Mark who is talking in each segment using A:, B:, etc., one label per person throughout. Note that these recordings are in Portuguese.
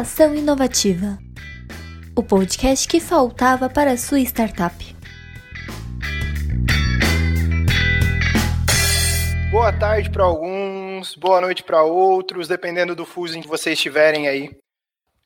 A: Ideação Inovativa o podcast que faltava para sua startup.
B: Boa tarde para alguns, boa noite para outros, dependendo do fuso em que vocês estiverem aí.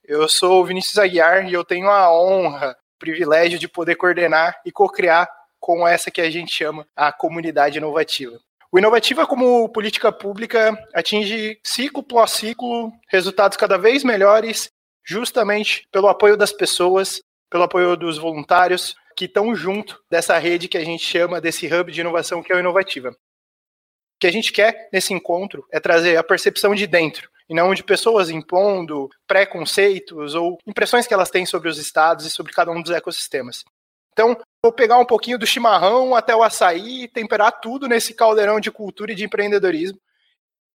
B: Eu sou o Vinícius Aguiar e eu tenho a honra, o privilégio de poder coordenar e co-criar com essa que a gente chama a comunidade inovativa. O Inovativa, como política pública, atinge ciclo após ciclo resultados cada vez melhores, justamente pelo apoio das pessoas, pelo apoio dos voluntários que estão junto dessa rede que a gente chama desse hub de inovação que é o Inovativa. O que a gente quer nesse encontro é trazer a percepção de dentro, e não de pessoas impondo preconceitos ou impressões que elas têm sobre os estados e sobre cada um dos ecossistemas. Então, vou pegar um pouquinho do chimarrão até o açaí, temperar tudo nesse caldeirão de cultura e de empreendedorismo.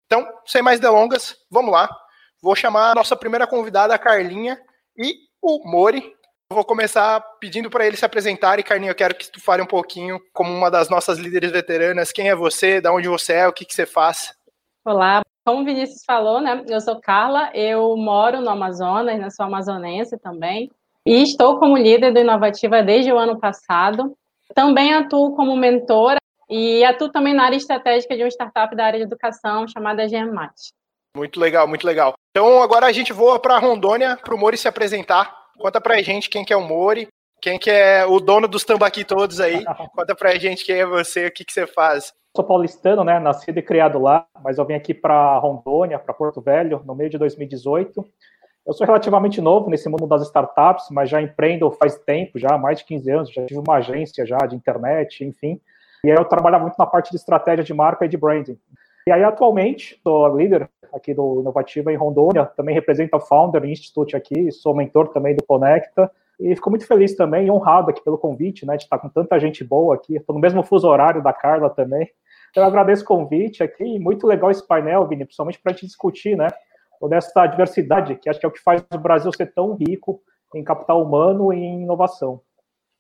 B: Então, sem mais delongas, vamos lá. Vou chamar a nossa primeira convidada, a Carlinha, e o Mori. Vou começar pedindo para ele se apresentar. E, Carlinha, eu quero que tu fale um pouquinho, como uma das nossas líderes veteranas, quem é você, de onde você é, o que, que você faz.
C: Olá, como o Vinícius falou, né? Eu sou Carla, eu moro no Amazonas, né, sou amazonense também. E estou como líder do Inovativa desde o ano passado. Também atuo como mentora e atuo também na área estratégica de uma startup da área de educação chamada GEMAT.
B: Muito legal, muito legal. Então agora a gente voa para Rondônia para o Mori se apresentar. Conta para a gente quem que é o Mori, quem que é o dono dos tambaqui todos aí. Conta para a gente quem é você, o que, que você faz.
D: Sou paulistano, né? Nascido e criado lá, mas eu vim aqui para Rondônia, para Porto Velho, no meio de 2018. Eu sou relativamente novo nesse mundo das startups, mas já empreendo faz tempo, já mais de 15 anos, já tive uma agência já de internet, enfim. E aí eu trabalhava muito na parte de estratégia de marca e de branding. E aí, atualmente, sou líder aqui do Inovativa em Rondônia, também represento a Founder Institute aqui, sou mentor também do Conecta, e fico muito feliz também e honrado aqui pelo convite, né, de estar com tanta gente boa aqui, estou no mesmo fuso horário da Carla também. Então, eu agradeço o convite aqui, muito legal esse painel, Vini, principalmente para a gente discutir, né, toda essa diversidade, que acho que é o que faz o Brasil ser tão rico em capital humano e em inovação.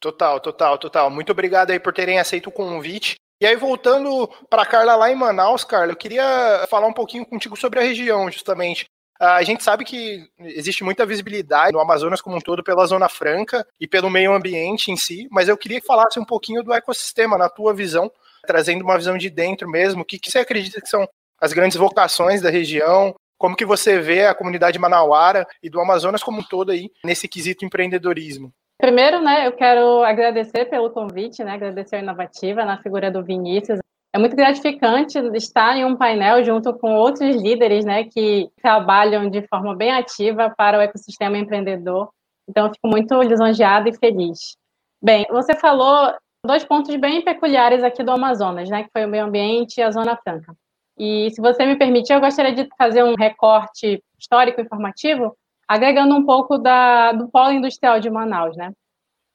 B: Total, total, total. Muito obrigado aí por terem aceito o convite. E aí, voltando para Carla lá em Manaus, Carla, eu queria falar um pouquinho contigo sobre a região, justamente. A gente sabe que existe muita visibilidade no Amazonas como um todo pela Zona Franca e pelo meio ambiente em si, mas eu queria que falasse um pouquinho do ecossistema, na tua visão, trazendo uma visão de dentro mesmo. O que, que você acredita que são as grandes vocações da região? Como que você vê a comunidade manauara e do Amazonas como um todo aí nesse quesito empreendedorismo?
C: Primeiro, né, eu quero agradecer pelo convite, né, agradecer a Inovativa na figura do Vinícius. É muito gratificante estar em um painel junto com outros líderes, né, que trabalham de forma bem ativa para o ecossistema empreendedor. Então, eu fico muito lisonjeada e feliz. Bem, você falou dois pontos bem peculiares aqui do Amazonas, né, que foi o meio ambiente e a Zona Franca. E se você me permitir, eu gostaria de fazer um recorte histórico informativo, agregando um pouco da, do polo industrial de Manaus, né?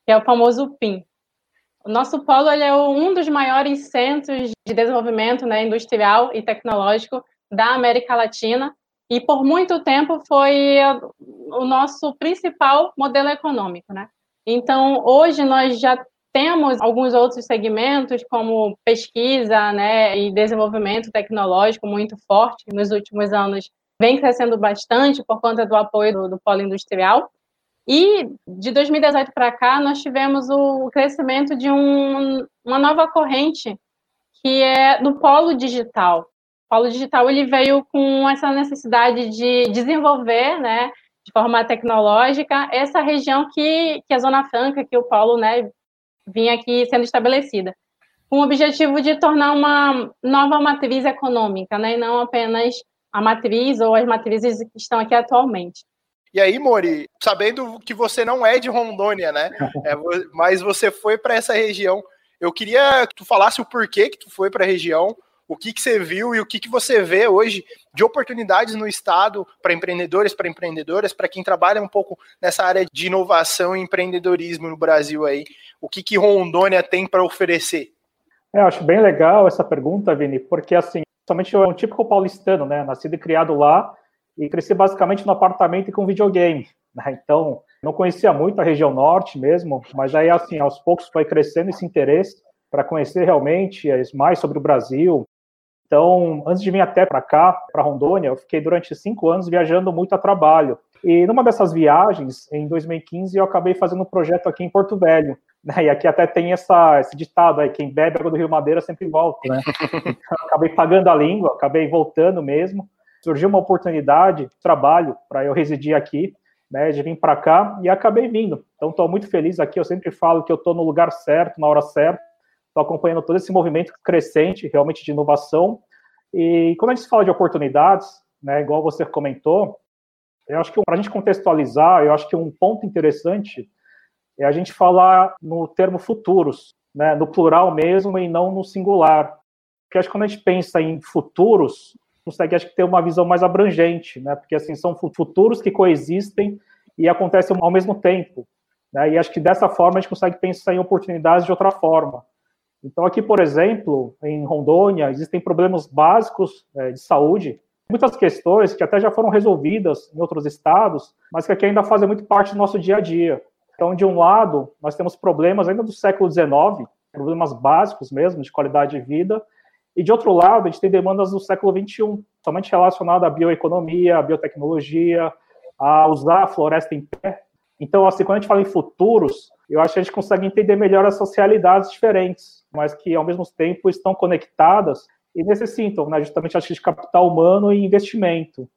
C: Que é o famoso PIN. O nosso polo é um dos maiores centros de desenvolvimento né, industrial e tecnológico da América Latina e por muito tempo foi o nosso principal modelo econômico, né? Então, hoje nós já temos alguns outros segmentos, como pesquisa né, e desenvolvimento tecnológico muito forte. Nos últimos anos, vem crescendo bastante por conta do apoio do, do polo industrial. E de 2018 para cá, nós tivemos o crescimento de um, uma nova corrente, que é do polo digital. O polo digital ele veio com essa necessidade de desenvolver, né, de forma tecnológica, essa região que, que a Zona Franca, que o polo né, vinha aqui sendo estabelecida, com o objetivo de tornar uma nova matriz econômica, né, e não apenas a matriz ou as matrizes que estão aqui atualmente.
B: E aí, Mori, sabendo que você não é de Rondônia, né? É, mas você foi para essa região. Eu queria que tu falasse o porquê que tu foi para a região, o que, que você viu e o que, que você vê hoje de oportunidades no estado para empreendedores, para empreendedoras, para quem trabalha um pouco nessa área de inovação e empreendedorismo no Brasil aí. O que, que Rondônia tem para oferecer?
D: É, eu acho bem legal essa pergunta, Vini, porque assim, somente eu é um típico paulistano, né? Nascido e criado lá e cresci basicamente no apartamento e com videogame. Né? Então, não conhecia muito a região norte mesmo, mas aí, assim, aos poucos foi crescendo esse interesse para conhecer realmente mais sobre o Brasil. Então, antes de vir até para cá, para Rondônia, eu fiquei durante cinco anos viajando muito a trabalho. E numa dessas viagens, em 2015, eu acabei fazendo um projeto aqui em Porto Velho. Né? E aqui até tem essa, esse ditado aí, quem bebe água do Rio Madeira sempre volta, né? Então, acabei pagando a língua, acabei voltando mesmo. Surgiu uma oportunidade de trabalho para eu residir aqui, né, de vir para cá, e acabei vindo. Então, estou muito feliz aqui. Eu sempre falo que eu estou no lugar certo, na hora certa. Estou acompanhando todo esse movimento crescente, realmente, de inovação. E quando a gente fala de oportunidades, né, igual você comentou, eu acho que para a gente contextualizar, eu acho que um ponto interessante é a gente falar no termo futuros, né, no plural mesmo e não no singular. Porque acho que quando a gente pensa em futuros, consegue acho que ter uma visão mais abrangente, né? Porque assim são futuros que coexistem e acontecem ao mesmo tempo, né? E acho que dessa forma a gente consegue pensar em oportunidades de outra forma. Então aqui, por exemplo, em Rondônia existem problemas básicos é, de saúde muitas questões que até já foram resolvidas em outros estados, mas que aqui ainda fazem muito parte do nosso dia a dia. Então, de um lado, nós temos problemas ainda do século XIX, problemas básicos mesmo, de qualidade de vida, e de outro lado, a gente tem demandas do século XXI, somente relacionadas à bioeconomia, à biotecnologia, a usar a floresta em pé. Então, assim, quando a gente fala em futuros, eu acho que a gente consegue entender melhor as socialidades diferentes, mas que ao mesmo tempo estão conectadas e necessitam né, justamente acho, de capital humano e investimento.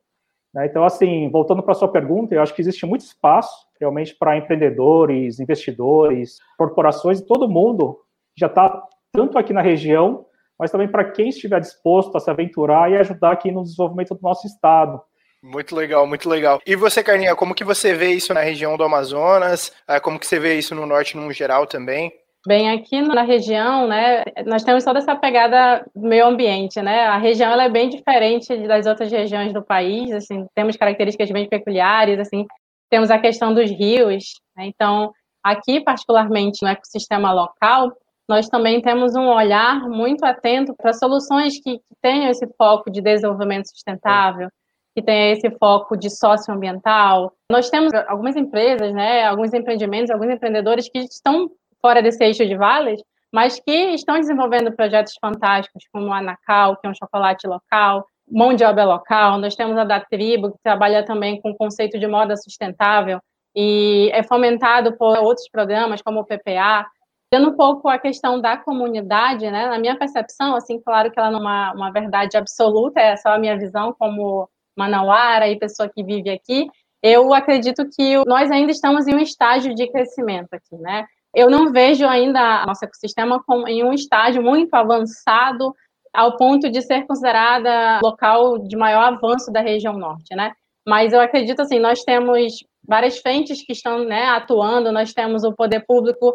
D: Né? Então, assim, voltando para a sua pergunta, eu acho que existe muito espaço realmente para empreendedores, investidores, corporações, todo mundo já está tanto aqui na região, mas também para quem estiver disposto a se aventurar e ajudar aqui no desenvolvimento do nosso estado.
B: Muito legal, muito legal. E você, Carninha, como que você vê isso na região do Amazonas? Ah, como que você vê isso no norte no geral também?
C: Bem, aqui na região, né, nós temos toda essa pegada meio ambiente, né? A região ela é bem diferente das outras regiões do país, assim, temos características bem peculiares, assim, temos a questão dos rios, né? então, aqui particularmente no ecossistema local, nós também temos um olhar muito atento para soluções que, que tenham esse foco de desenvolvimento sustentável, que tenha esse foco de socioambiental. Nós temos algumas empresas, né, alguns empreendimentos, alguns empreendedores que estão fora desse eixo de vales, mas que estão desenvolvendo projetos fantásticos, como o Anacal, que é um chocolate local, Mão de Obra Local, nós temos a da Tribo, que trabalha também com o conceito de moda sustentável, e é fomentado por outros programas, como o PPA, Tendo um pouco a questão da comunidade, né? Na minha percepção, assim, claro que ela não é uma, uma verdade absoluta, é só a minha visão como manauara e pessoa que vive aqui, eu acredito que nós ainda estamos em um estágio de crescimento aqui, né? eu não vejo ainda nosso ecossistema com, em um estágio muito avançado ao ponto de ser considerada local de maior avanço da região norte, né? Mas eu acredito assim, nós temos várias frentes que estão né, atuando, nós temos o poder público,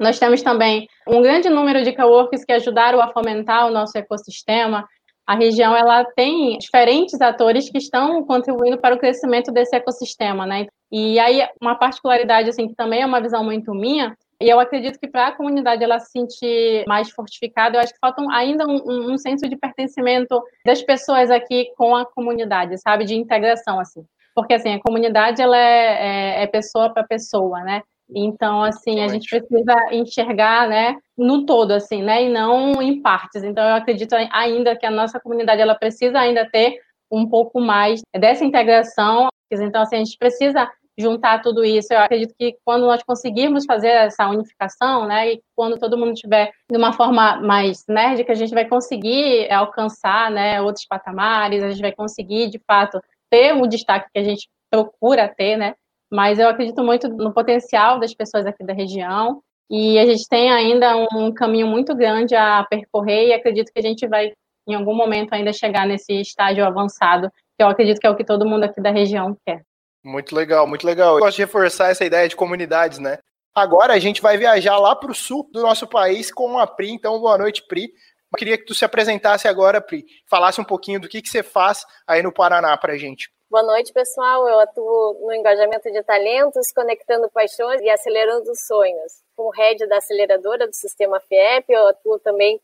C: nós temos também um grande número de coworkers que ajudaram a fomentar o nosso ecossistema. A região ela tem diferentes atores que estão contribuindo para o crescimento desse ecossistema, né? E aí uma particularidade assim que também é uma visão muito minha e eu acredito que para a comunidade ela se sentir mais fortificada, eu acho que falta ainda um, um, senso de pertencimento das pessoas aqui com a comunidade, sabe, de integração assim. Porque assim a comunidade ela é, é, é pessoa para pessoa, né? Então, assim, a gente precisa enxergar, né, no todo, assim, né, e não em partes. Então, eu acredito ainda que a nossa comunidade, ela precisa ainda ter um pouco mais dessa integração. Então, assim, a gente precisa juntar tudo isso. Eu acredito que quando nós conseguirmos fazer essa unificação, né, e quando todo mundo tiver de uma forma mais nérdica, a gente vai conseguir alcançar, né, outros patamares, a gente vai conseguir, de fato, ter o destaque que a gente procura ter, né, mas eu acredito muito no potencial das pessoas aqui da região e a gente tem ainda um caminho muito grande a percorrer e acredito que a gente vai, em algum momento, ainda chegar nesse estágio avançado, que eu acredito que é o que todo mundo aqui da região quer.
B: Muito legal, muito legal. Eu gosto de reforçar essa ideia de comunidades, né? Agora a gente vai viajar lá para o sul do nosso país com a Pri. Então, boa noite, Pri. Eu queria que tu se apresentasse agora, Pri. Falasse um pouquinho do que, que você faz aí no Paraná para a gente.
E: Boa noite, pessoal. Eu atuo no engajamento de talentos, conectando paixões e acelerando sonhos. Como head da aceleradora do sistema FIEP, eu atuo também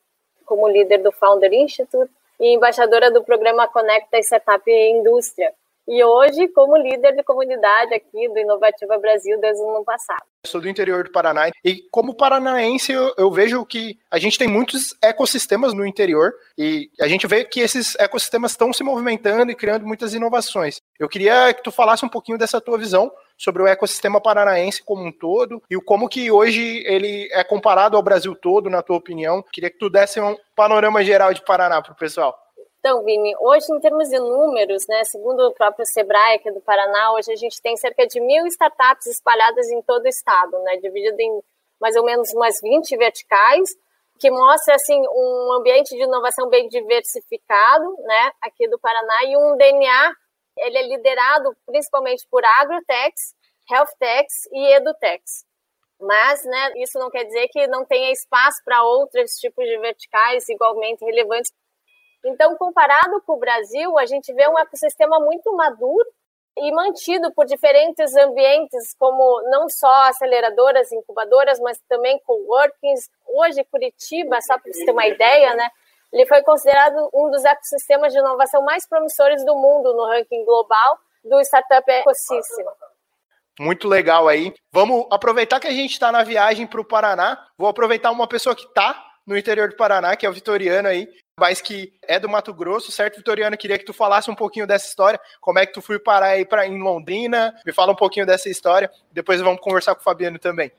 E: como líder do Founder Institute e embaixadora do programa Conecta Startup Indústria, e hoje como líder de comunidade aqui do Inovativa Brasil desde o ano passado.
B: Eu sou do interior do Paraná e como paranaense eu, eu, vejo que a gente tem muitos ecossistemas no interior e a gente vê que esses ecossistemas estão se movimentando e criando muitas inovações. Eu queria que tu falasse um pouquinho dessa tua visão sobre o ecossistema paranaense como um todo e o como que hoje ele é comparado ao Brasil todo, na tua opinião. Queria que tu desse um panorama geral de Paraná para o pessoal.
E: Então, Vini, hoje em termos de números, né, segundo o próprio Sebrae aqui do Paraná, hoje a gente tem cerca de mil startups espalhadas em todo o estado, né, dividido em mais ou menos umas 20 verticais, que mostra assim um ambiente de inovação bem diversificado, né, aqui do Paraná e um DNA, ele é liderado principalmente por agrotechs, healthtechs e edutechs. Mas, né, isso não quer dizer que não tenha espaço para outros tipos de verticais igualmente relevantes então, comparado com o Brasil, a gente vê um ecossistema muito maduro e mantido por diferentes ambientes, como não só aceleradoras, incubadoras, mas também coworkings. Hoje, Curitiba, só para você ter uma ideia, né, ele foi considerado um dos ecossistemas de inovação mais promissores do mundo no ranking global do Startup Ecosystem.
B: Muito legal aí. Vamos aproveitar que a gente está na viagem para o Paraná. Vou aproveitar uma pessoa que está no interior do Paraná, que é o Vitoriano aí, mas que é do Mato Grosso, certo, Vitoriano? Queria que tu falasse um pouquinho dessa história, como é que tu foi parar aí pra, em Londrina, me fala um pouquinho dessa história, depois vamos conversar com o Fabiano também.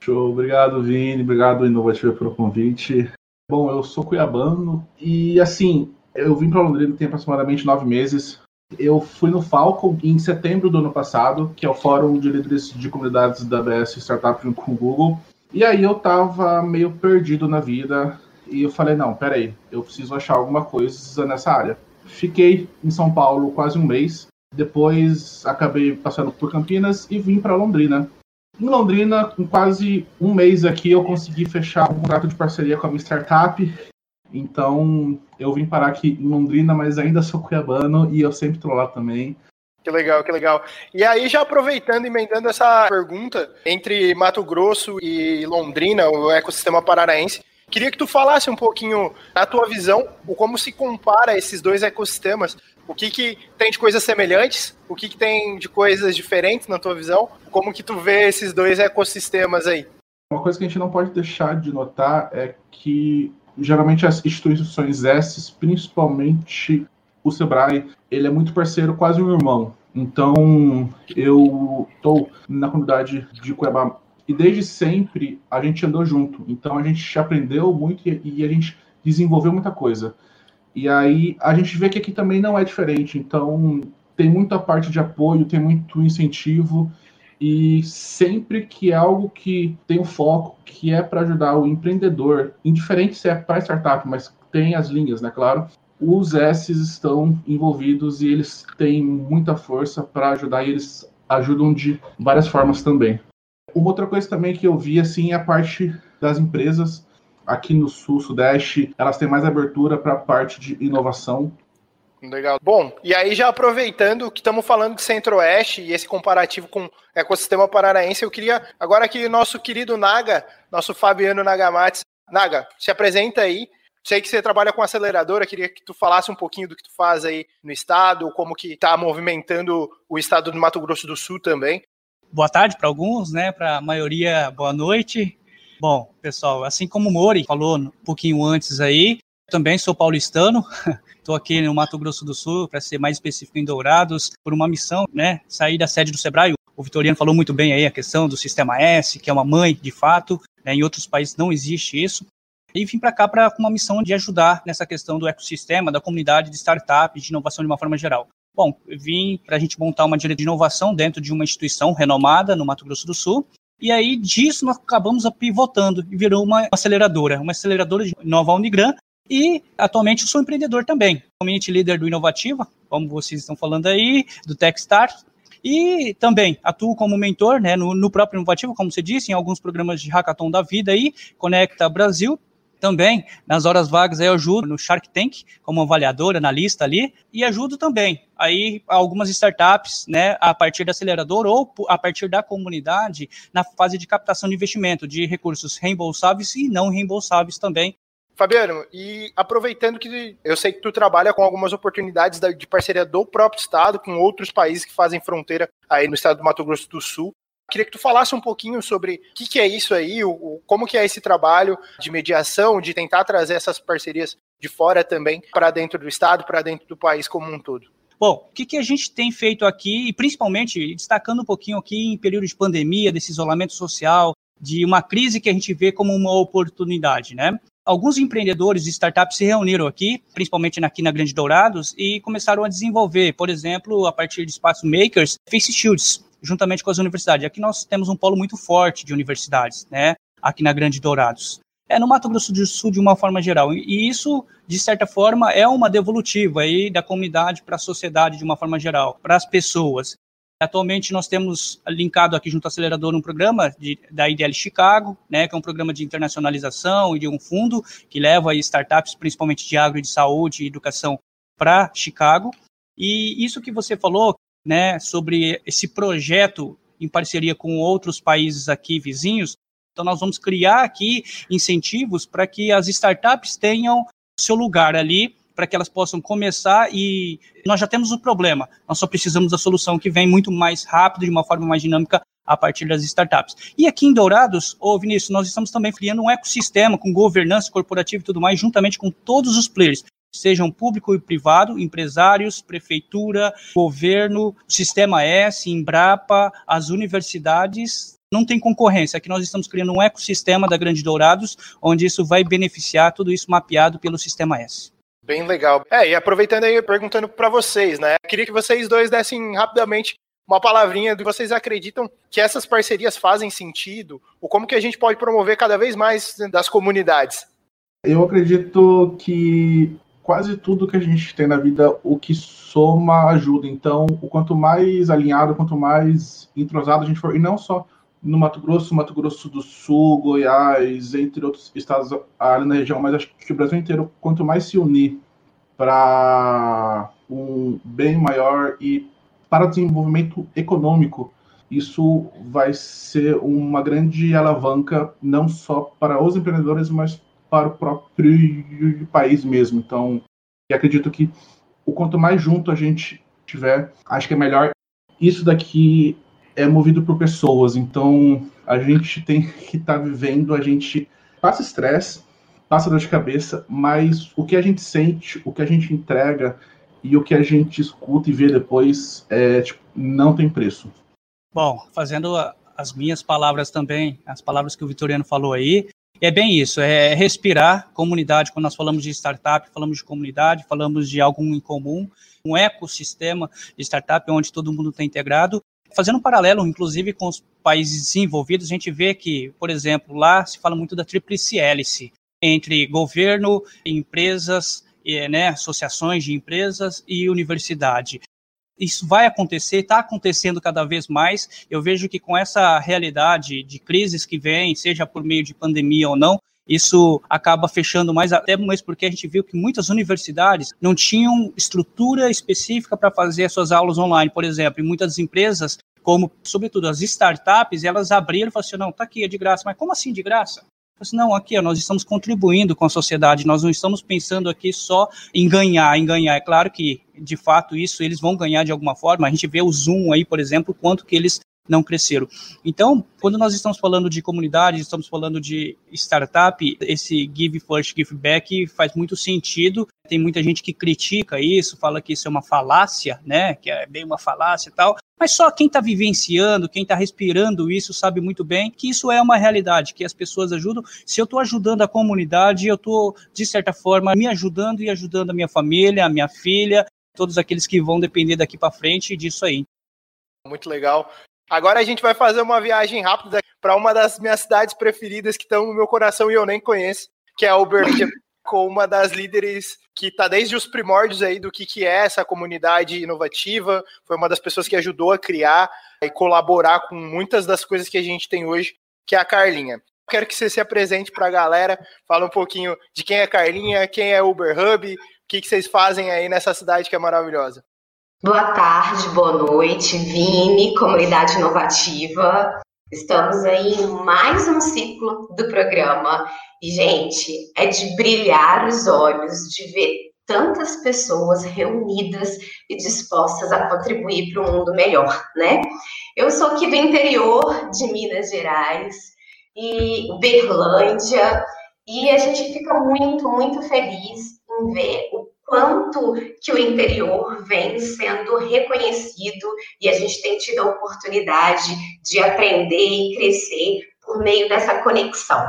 F: Show, obrigado Vini, obrigado Inovativa pelo convite. Bom, eu sou cuiabano e assim, eu vim para Londrina tem aproximadamente nove meses. Eu fui no Falcon em setembro do ano passado, que é o Fórum de Líderes de Comunidades da BS Startup com o Google. E aí eu tava meio perdido na vida, e eu falei, não, peraí, eu preciso achar alguma coisa nessa área. Fiquei em São Paulo quase um mês, depois acabei passando por Campinas e vim para Londrina. Em Londrina, com quase um mês aqui, eu consegui fechar um contrato de parceria com a minha startup. Então, eu vim parar aqui em Londrina, mas ainda sou cuiabano e eu sempre estou lá também.
B: Que legal, que legal. E aí, já aproveitando e emendando essa pergunta, entre Mato Grosso e Londrina, o ecossistema paranaense, Queria que tu falasse um pouquinho a tua visão, como se compara esses dois ecossistemas, o que, que tem de coisas semelhantes, o que, que tem de coisas diferentes na tua visão, como que tu vê esses dois ecossistemas aí.
F: Uma coisa que a gente não pode deixar de notar é que geralmente as instituições essas, principalmente o Sebrae, ele é muito parceiro, quase um irmão. Então, eu estou na comunidade de Cuiabá e desde sempre a gente andou junto. Então a gente aprendeu muito e, e a gente desenvolveu muita coisa. E aí a gente vê que aqui também não é diferente. Então tem muita parte de apoio, tem muito incentivo. E sempre que é algo que tem um foco, que é para ajudar o empreendedor, indiferente se é para startup, mas tem as linhas, né? Claro, os S estão envolvidos e eles têm muita força para ajudar e eles ajudam de várias formas também. Uma outra coisa também que eu vi assim é a parte das empresas aqui no sul, sudeste, elas têm mais abertura para a parte de inovação.
B: Legal. Bom, e aí já aproveitando que estamos falando de Centro-Oeste e esse comparativo com o ecossistema paranaense, eu queria agora que nosso querido Naga, nosso Fabiano Nagamatsu, Naga, se apresenta aí. Sei que você trabalha com aceleradora, queria que tu falasse um pouquinho do que tu faz aí no estado, como que está movimentando o estado do Mato Grosso do Sul também
G: boa tarde para alguns, né? Para a maioria, boa noite. Bom, pessoal, assim como o Mori falou um pouquinho antes aí, também sou paulistano, estou aqui no Mato Grosso do Sul, para ser mais específico, em Dourados, por uma missão, né? Sair da sede do Sebrae. O Vitoriano falou muito bem aí a questão do Sistema S, que é uma mãe, de fato. Né, em outros países não existe isso. E vim para cá para uma missão de ajudar nessa questão do ecossistema, da comunidade de startup, de inovação de uma forma geral. Bom, vim para a gente montar uma direita de inovação dentro de uma instituição renomada no Mato Grosso do Sul. E aí disso nós acabamos pivotando e virou uma aceleradora, uma aceleradora de Nova Unigran. E atualmente eu sou empreendedor também, community líder do Inovativa, como vocês estão falando aí, do Techstars. E também atuo como mentor né, no, no próprio Inovativa, como você disse, em alguns programas de hackathon da vida aí, Conecta Brasil, também, nas horas vagas, eu ajudo no Shark Tank, como avaliador, analista ali, e ajudo também aí algumas startups, né, a partir da acelerador ou a partir da comunidade, na fase de captação de investimento de recursos reembolsáveis e não reembolsáveis também.
B: Fabiano, e aproveitando que eu sei que tu trabalha com algumas oportunidades de parceria do próprio estado com outros países que fazem fronteira aí no estado do Mato Grosso do Sul. Queria que tu falasse um pouquinho sobre o que, que é isso aí, o, como que é esse trabalho de mediação, de tentar trazer essas parcerias de fora também para dentro do estado, para dentro do país como um todo.
G: Bom, o que, que, a gente tem feito aqui, e principalmente destacando um pouquinho aqui em período de pandemia, desse isolamento social, de uma crise que a gente vê como uma oportunidade, né? Alguns empreendedores e startups se reuniram aqui, principalmente aqui na Grande Dourados, e começaram a desenvolver, por exemplo, a partir de espaço makers, face shields, juntamente com as universidades. Aqui nós temos um polo muito forte de universidades, né? Aqui na Grande Dourados. É no Mato Grosso do Sul de uma forma geral. E isso, de certa forma, é uma devolutiva aí da comunidade para a sociedade de uma forma geral, para as pessoas. Atualmente nós temos linkado aqui junto ao acelerador um programa de, da IDL Chicago, né, que é um programa de internacionalização e de um fundo que leva startups, principalmente de agro de saúde e educação, para Chicago. E isso que você falou, né, sobre esse projeto em parceria com outros países aqui vizinhos, então nós vamos criar aqui incentivos para que as startups tenham seu lugar ali para que elas possam começar e nós já temos o problema, nós só precisamos da solução que vem muito mais rápido, de uma forma mais dinâmica a partir das startups. E aqui em Dourados, ô Vinícius, nós estamos também criando um ecossistema com governança corporativa e tudo mais, juntamente com todos os players, sejam público e privado, empresários, prefeitura, governo, sistema S, Embrapa, as universidades, não tem concorrência. Aqui nós estamos criando um ecossistema da Grande Dourados, onde isso vai beneficiar tudo isso mapeado pelo sistema S.
B: Bem legal. É, e aproveitando aí, perguntando para vocês, né? Queria que vocês dois dessem rapidamente uma palavrinha do que vocês acreditam que essas parcerias fazem sentido, ou como que a gente pode promover cada vez mais das comunidades.
F: Eu acredito que quase tudo que a gente tem na vida, o que soma ajuda. Então, o quanto mais alinhado, quanto mais entrosado a gente for, e não só no Mato Grosso, Mato Grosso do Sul, Goiás, entre outros estados ali na região, mas acho que o Brasil inteiro, quanto mais se unir para um bem maior e para desenvolvimento econômico, isso vai ser uma grande alavanca não só para os empreendedores, mas para o próprio país mesmo. Então, acredito que o quanto mais junto a gente tiver, acho que é melhor. Isso daqui é movido por pessoas, então a gente tem que estar tá vivendo, a gente passa estresse, passa dor de cabeça, mas o que a gente sente, o que a gente entrega e o que a gente escuta e vê depois é, tipo, não tem preço.
G: Bom, fazendo as minhas palavras também, as palavras que o Vitoriano falou aí, é bem isso, é respirar comunidade. Quando nós falamos de startup, falamos de comunidade, falamos de algo em comum, um ecossistema de startup onde todo mundo está integrado Fazendo um paralelo, inclusive, com os países desenvolvidos, a gente vê que, por exemplo, lá se fala muito da tríplice hélice entre governo, empresas, né, associações de empresas e universidade. Isso vai acontecer, está acontecendo cada vez mais. Eu vejo que com essa realidade de crises que vem, seja por meio de pandemia ou não, isso acaba fechando mais, até mesmo porque a gente viu que muitas universidades não tinham estrutura específica para fazer as suas aulas online, por exemplo, e muitas empresas, como sobretudo as startups, elas abriram e falaram assim, não, tá aqui, é de graça, mas como assim de graça? Assim, não, aqui nós estamos contribuindo com a sociedade, nós não estamos pensando aqui só em ganhar, em ganhar. É claro que, de fato, isso eles vão ganhar de alguma forma. A gente vê o Zoom aí, por exemplo, quanto que eles não cresceram. Então, quando nós estamos falando de comunidade, estamos falando de startup, esse give first, give back faz muito sentido. Tem muita gente que critica isso, fala que isso é uma falácia, né? Que é bem uma falácia e tal. Mas só quem está vivenciando, quem está respirando isso, sabe muito bem que isso é uma realidade, que as pessoas ajudam. Se eu estou ajudando a comunidade, eu estou, de certa forma, me ajudando e ajudando a minha família, a minha filha, todos aqueles que vão depender daqui para frente disso aí.
B: Muito legal. Agora a gente vai fazer uma viagem rápida para uma das minhas cidades preferidas que estão no meu coração e eu nem conheço, que é Uberlândia, com uma das líderes que está desde os primórdios aí do que, que é essa comunidade inovativa, foi uma das pessoas que ajudou a criar e colaborar com muitas das coisas que a gente tem hoje, que é a Carlinha. Quero que você se apresente para a galera, fala um pouquinho de quem é a Carlinha, quem é Uber Hub, o que, que vocês fazem aí nessa cidade que é maravilhosa.
H: Boa tarde, boa noite, Vini, comunidade inovativa. Estamos aí em mais um ciclo do programa E, gente, é de brilhar os olhos de ver tantas pessoas reunidas e dispostas a contribuir para um mundo melhor, né? Eu sou aqui do interior de Minas Gerais e Berlândia, e a gente fica muito, muito feliz em ver o quanto que o interior vem sendo reconhecido e a gente tem tido a oportunidade de aprender e crescer por meio dessa conexão.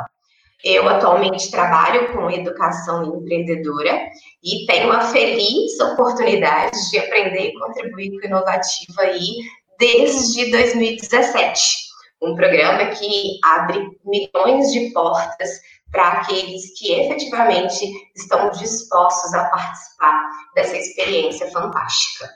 H: Eu atualmente trabalho com educação empreendedora e tenho a feliz oportunidade de aprender e contribuir com inovativa aí desde 2017. Um programa que abre milhões de portas para aqueles que efetivamente estão dispostos a participar dessa experiência fantástica.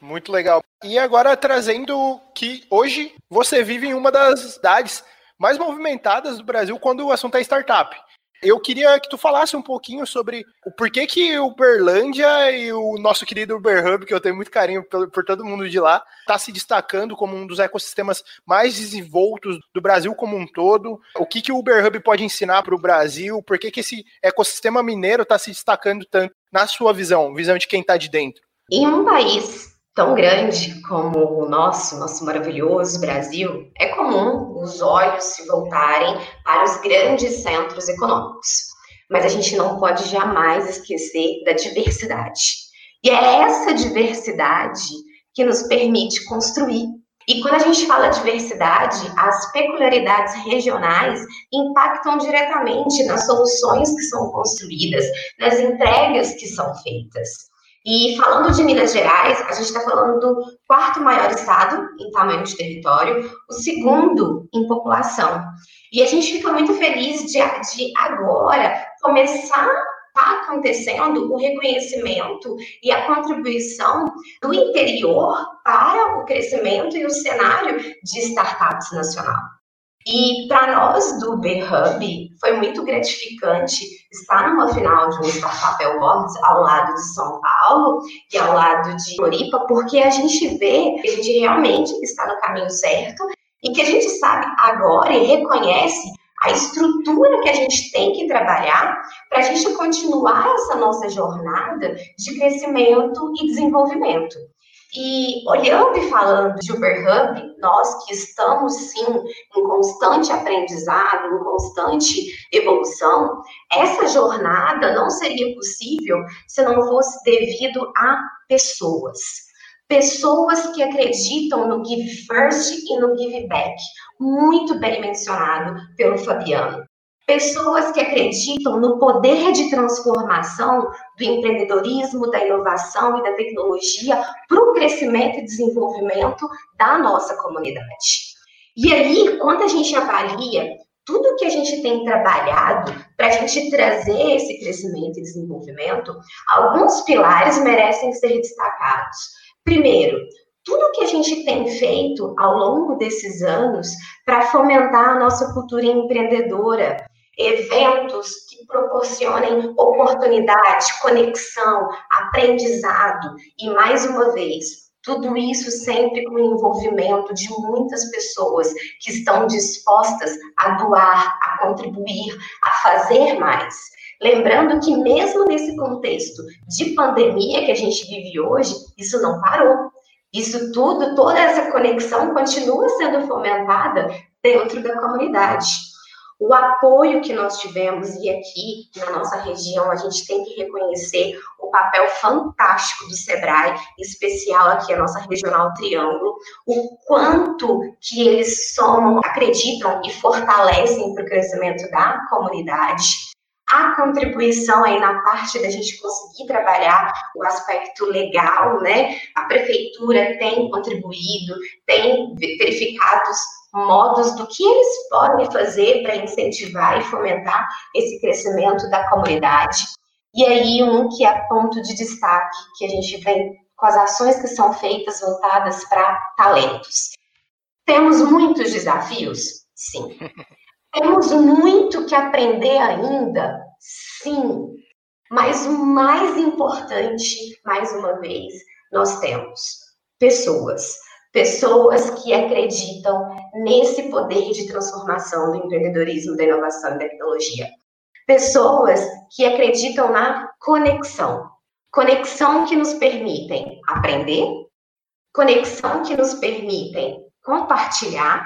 B: Muito legal. E agora trazendo que hoje você vive em uma das cidades mais movimentadas do Brasil quando o assunto é startup. Eu queria que tu falasse um pouquinho sobre o porquê que o Berlândia e o nosso querido Uber Hub, que eu tenho muito carinho por, por todo mundo de lá, está se destacando como um dos ecossistemas mais desenvoltos do Brasil como um todo. O que, que o Uber Hub pode ensinar para o Brasil? Por que, que esse ecossistema mineiro está se destacando tanto na sua visão, visão de quem está de dentro?
H: Em um país tão grande como o nosso, nosso maravilhoso Brasil, é comum os olhos se voltarem para os grandes centros econômicos. Mas a gente não pode jamais esquecer da diversidade. E é essa diversidade que nos permite construir. E quando a gente fala diversidade, as peculiaridades regionais impactam diretamente nas soluções que são construídas, nas entregas que são feitas. E falando de Minas Gerais, a gente está falando do quarto maior estado em tamanho de território, o segundo em população. E a gente fica muito feliz de, de agora começar está acontecendo o reconhecimento e a contribuição do interior para o crescimento e o cenário de startups nacional. E para nós do B-Hub, foi muito gratificante estar numa final de um Startup Awards ao lado de São Paulo e ao lado de Floripa, porque a gente vê que a gente realmente está no caminho certo e que a gente sabe agora e reconhece a estrutura que a gente tem que trabalhar para a gente continuar essa nossa jornada de crescimento e desenvolvimento. E olhando e falando de Uber Hub, nós que estamos sim em constante aprendizado, em constante evolução, essa jornada não seria possível se não fosse devido a pessoas. Pessoas que acreditam no Give First e no Give Back, muito bem mencionado pelo Fabiano pessoas que acreditam no poder de transformação do empreendedorismo, da inovação e da tecnologia para o crescimento e desenvolvimento da nossa comunidade. E aí, quando a gente avalia tudo que a gente tem trabalhado para a gente trazer esse crescimento e desenvolvimento, alguns pilares merecem ser destacados. Primeiro, tudo que a gente tem feito ao longo desses anos para fomentar a nossa cultura empreendedora, eventos que proporcionem oportunidade, conexão, aprendizado e, mais uma vez, tudo isso sempre com o envolvimento de muitas pessoas que estão dispostas a doar, a contribuir, a fazer mais. Lembrando que, mesmo nesse contexto de pandemia que a gente vive hoje, isso não parou. Isso tudo, toda essa conexão continua sendo fomentada dentro da comunidade o apoio que nós tivemos, e aqui na nossa região a gente tem que reconhecer o papel fantástico do SEBRAE, em especial aqui a nossa regional Triângulo, o quanto que eles somam, acreditam e fortalecem para o crescimento da comunidade, a contribuição aí na parte da gente conseguir trabalhar o aspecto legal, né? A prefeitura tem contribuído, tem verificado modos do que eles podem fazer para incentivar e fomentar esse crescimento da comunidade. E aí, um que é ponto de destaque, que a gente vem com as ações que são feitas voltadas para talentos. Temos muitos desafios? Sim. Temos muito que aprender ainda? Sim. Mas o mais importante, mais uma vez, nós temos pessoas pessoas que acreditam nesse poder de transformação do empreendedorismo, da inovação e da tecnologia. pessoas que acreditam na conexão. Conexão que nos permitem aprender, conexão que nos permitem compartilhar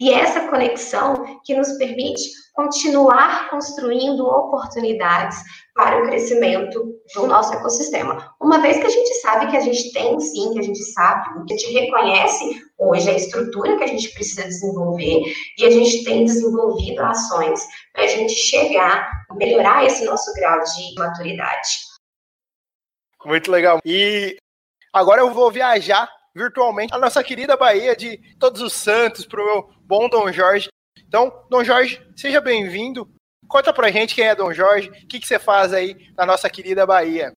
H: e essa conexão que nos permite continuar construindo oportunidades para o crescimento do nosso ecossistema. Uma vez que a gente sabe que a gente tem sim, que a gente sabe, que a gente reconhece hoje a estrutura que a gente precisa desenvolver e a gente tem desenvolvido ações para a gente chegar, melhorar esse nosso grau de maturidade.
B: Muito legal. E agora eu vou viajar virtualmente a nossa querida Bahia de Todos os Santos para o meu bom Dom Jorge. Então, Dom Jorge, seja bem-vindo. Conta pra gente quem é Dom Jorge, o que, que você faz aí na nossa querida Bahia.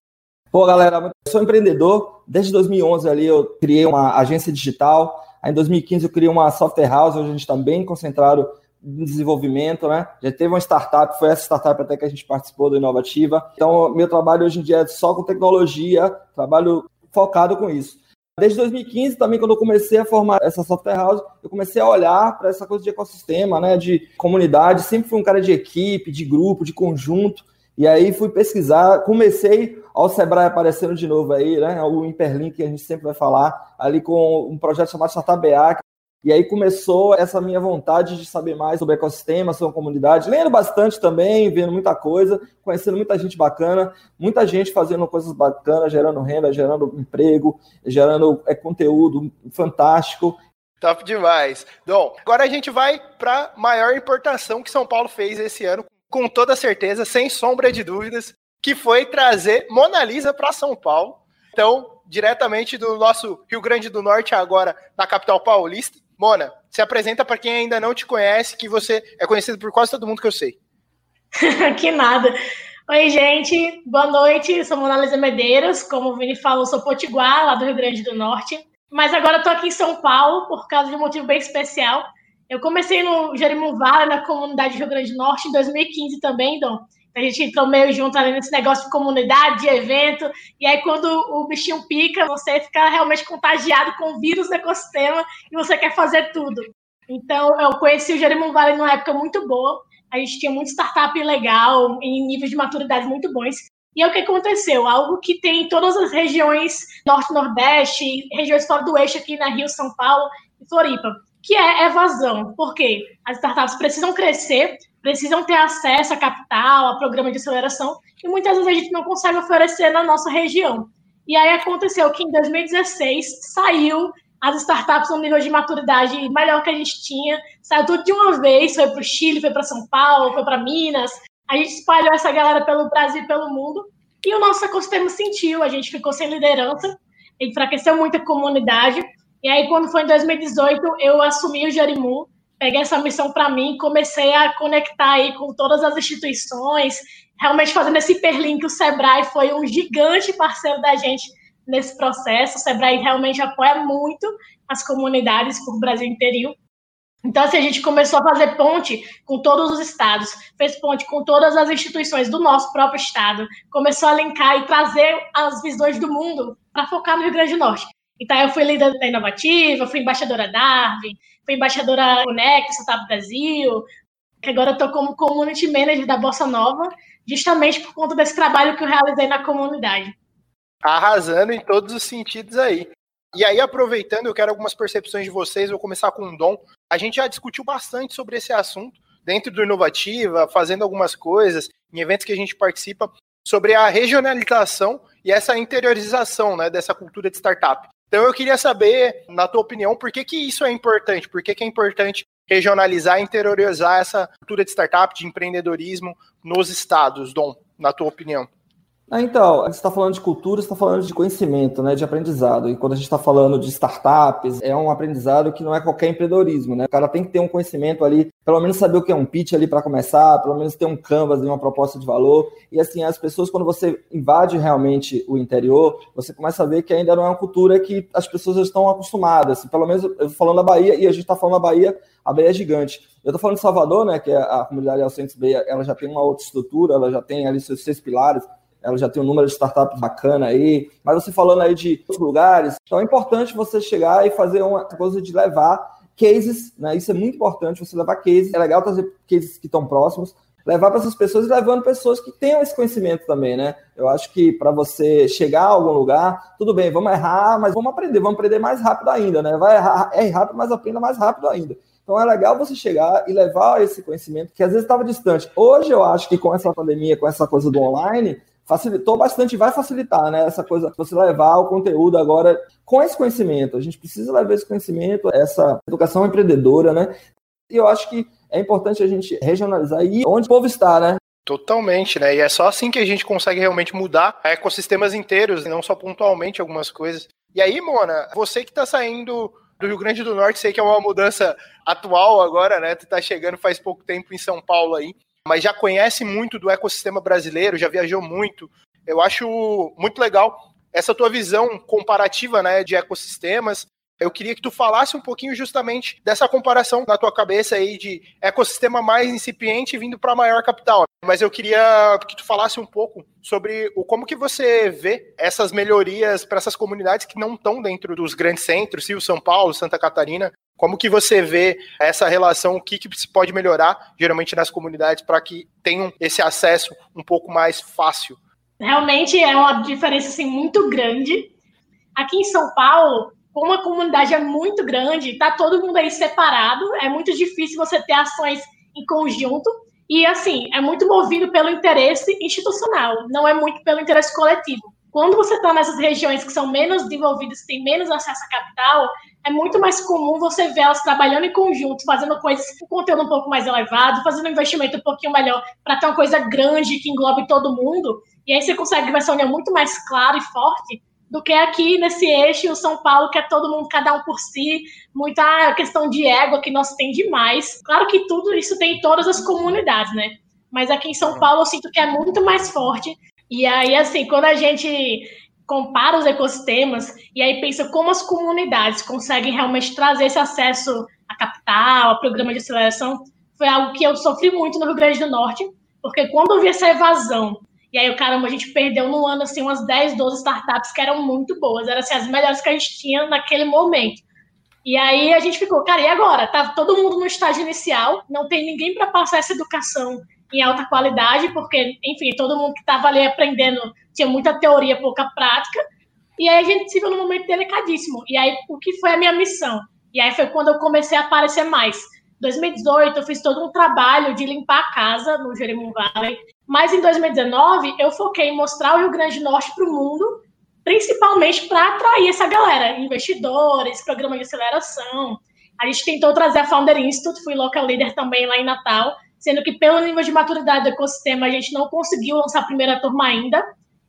I: Pô, galera, eu sou empreendedor. Desde 2011 ali eu criei uma agência digital. Aí em 2015 eu criei uma software house, onde a gente está bem concentrado em desenvolvimento, né? Já teve uma startup, foi essa startup até que a gente participou do Inovativa. Então, meu trabalho hoje em dia é só com tecnologia, trabalho focado com isso. Desde 2015 também, quando eu comecei a formar essa software house, eu comecei a olhar para essa coisa de ecossistema, né, de comunidade. Sempre fui um cara de equipe, de grupo, de conjunto. E aí fui pesquisar, comecei ao Sebrae aparecendo de novo aí, né, o Hyperlink que a gente sempre vai falar, ali com um projeto chamado Startup BA, e aí começou essa minha vontade de saber mais sobre ecossistema, sobre a comunidade, lendo bastante também, vendo muita coisa, conhecendo muita gente bacana, muita gente fazendo coisas bacanas, gerando renda, gerando emprego, gerando é, conteúdo fantástico.
B: Top demais. Bom, agora a gente vai para a maior importação que São Paulo fez esse ano, com toda certeza, sem sombra de dúvidas, que foi trazer Mona Lisa para São Paulo. Então, diretamente do nosso Rio Grande do Norte, agora na capital paulista. Mona, se apresenta para quem ainda não te conhece, que você é conhecido por quase todo mundo que eu sei.
J: que nada. Oi, gente, boa noite. Sou Mona Lisa Medeiros. Como o Vini falou, sou potiguar, lá do Rio Grande do Norte. Mas agora estou aqui em São Paulo por causa de um motivo bem especial. Eu comecei no Jerimum Vale, na comunidade do Rio Grande do Norte, em 2015 também, Dom. A gente entrou meio junto ali nesse negócio de comunidade, de evento, e aí quando o bichinho pica, você fica realmente contagiado com o vírus do ecossistema e você quer fazer tudo. Então, eu conheci o Jerimum Valley numa época muito boa, a gente tinha muito startup legal, em níveis de maturidade muito bons, e é o que aconteceu, algo que tem em todas as regiões norte, nordeste, regiões fora do eixo aqui na Rio, São Paulo e Floripa, que é evasão. Por quê? As startups precisam crescer, precisam ter acesso a capital, a programa de aceleração, e muitas vezes a gente não consegue oferecer na nossa região. E aí aconteceu que em 2016 saiu as startups no nível de maturidade melhor que a gente tinha, saiu tudo de uma vez, foi para o Chile, foi para São Paulo, foi para Minas, a gente espalhou essa galera pelo Brasil e pelo mundo, e o nosso ecossistema sentiu, a gente ficou sem liderança, enfraqueceu muito a comunidade, e aí quando foi em 2018 eu assumi o Jerimu, peguei essa missão para mim, comecei a conectar aí com todas as instituições, realmente fazendo esse hiperlink. O Sebrae foi um gigante parceiro da gente nesse processo. O Sebrae realmente apoia muito as comunidades por Brasil inteiro. Então, assim, a gente começou a fazer ponte com todos os estados, fez ponte com todas as instituições do nosso próprio estado, começou a linkar e trazer as visões do mundo para focar no Rio Grande do Norte. Então, eu fui líder da Inovativa, fui embaixadora Darwin, fui embaixadora Unex, Startup Brasil, que agora estou como Community Manager da Bossa Nova, justamente por conta desse trabalho que eu realizei na comunidade.
B: Arrasando em todos os sentidos aí. E aí, aproveitando, eu quero algumas percepções de vocês, vou começar com o Dom. A gente já discutiu bastante sobre esse assunto dentro do Inovativa, fazendo algumas coisas, em eventos que a gente participa, sobre a regionalização e essa interiorização né, dessa cultura de startup. Então eu queria saber, na tua opinião, por que, que isso é importante? Por que, que é importante regionalizar interiorizar essa cultura de startup, de empreendedorismo nos estados, Dom, na tua opinião?
I: Ah, então, você está falando de cultura, está falando de conhecimento, né, de aprendizado. E quando a gente está falando de startups, é um aprendizado que não é qualquer empreendedorismo, né? O cara tem que ter um conhecimento ali, pelo menos saber o que é um pitch ali para começar, pelo menos ter um canvas e uma proposta de valor. E assim, as pessoas, quando você invade realmente o interior, você começa a ver que ainda não é uma cultura que as pessoas estão acostumadas. Pelo menos eu falando da Bahia, e a gente está falando da Bahia, a Bahia é gigante. Eu estou falando de Salvador, né, que é a comunidade Alcentes Bay, ela já tem uma outra estrutura, ela já tem ali seus seis pilares, ela já tem um número de startups bacana aí, mas você falando aí de outros lugares, então é importante você chegar e fazer uma coisa de levar cases, né? Isso é muito importante, você levar cases. É legal trazer cases que estão próximos, levar para essas pessoas e levando pessoas que tenham esse conhecimento também, né? Eu acho que para você chegar a algum lugar, tudo bem, vamos errar, mas vamos aprender, vamos aprender mais rápido ainda, né? Vai errar, erre rápido, mas aprenda mais rápido ainda. Então é legal você chegar e levar esse conhecimento que às vezes estava distante. Hoje eu acho que com essa pandemia, com essa coisa do online, facilitou bastante, vai facilitar, né? Essa coisa, você levar o conteúdo agora com esse conhecimento. A gente precisa levar esse conhecimento, essa educação empreendedora, né? E eu acho que é importante a gente regionalizar e onde o povo está, né?
B: Totalmente, né? E é só assim que a gente consegue realmente mudar ecossistemas inteiros, não só pontualmente algumas coisas. E aí, Mona, você que está saindo do Rio Grande do Norte, sei que é uma mudança atual agora, né? Tu tá chegando faz pouco tempo em São Paulo aí, mas já conhece muito do ecossistema brasileiro, já viajou muito. Eu acho muito legal essa tua visão comparativa, né, de ecossistemas eu queria que tu falasse um pouquinho justamente dessa comparação na tua cabeça aí de ecossistema mais incipiente vindo para maior capital. Mas eu queria que tu falasse um pouco sobre o como que você vê essas melhorias para essas comunidades que não estão dentro dos grandes centros, Rio, São Paulo, Santa Catarina. Como que você vê essa relação, o que, que se pode melhorar, geralmente, nas comunidades, para que tenham esse acesso um pouco mais fácil?
J: Realmente é uma diferença assim, muito grande. Aqui em São Paulo, como a comunidade é muito grande, está todo mundo aí separado, é muito difícil você ter ações em conjunto. E, assim, é muito movido pelo interesse institucional, não é muito pelo interesse coletivo. Quando você está nessas regiões que são menos desenvolvidas, que têm menos acesso à capital, é muito mais comum você ver elas trabalhando em conjunto, fazendo coisas com conteúdo um pouco mais elevado, fazendo um investimento um pouquinho melhor para ter uma coisa grande que englobe todo mundo. E aí você consegue ver essa união muito mais clara e forte do que aqui nesse eixo, o São Paulo, que é todo mundo, cada um por si, muita questão de ego que nós tem demais. Claro que tudo isso tem em todas as comunidades, né? Mas aqui em São Paulo eu sinto que é muito mais forte. E aí, assim, quando a gente compara os ecossistemas e aí pensa como as comunidades conseguem realmente trazer esse acesso a capital, a programa de aceleração, foi algo que eu sofri muito no Rio Grande do Norte, porque quando eu vi essa evasão e aí, caramba, a gente perdeu no ano assim umas 10, 12 startups que eram muito boas, eram assim, as melhores que a gente tinha naquele momento. E aí a gente ficou, cara, e agora? Tá todo mundo no estágio inicial, não tem ninguém para passar essa educação em alta qualidade, porque, enfim, todo mundo que estava ali aprendendo tinha muita teoria, pouca prática. E aí a gente se viu num momento delicadíssimo. E aí, o que foi a minha missão? E aí foi quando eu comecei a aparecer mais. 2018 eu fiz todo um trabalho de limpar a casa no Jeremun Valley, mas em 2019 eu foquei em mostrar o Rio Grande do Norte para o mundo, principalmente para atrair essa galera, investidores, programa de aceleração. A gente tentou trazer a Founder Institute, fui local leader também lá em Natal, sendo que pelo nível de maturidade do ecossistema a gente não conseguiu lançar a primeira turma ainda.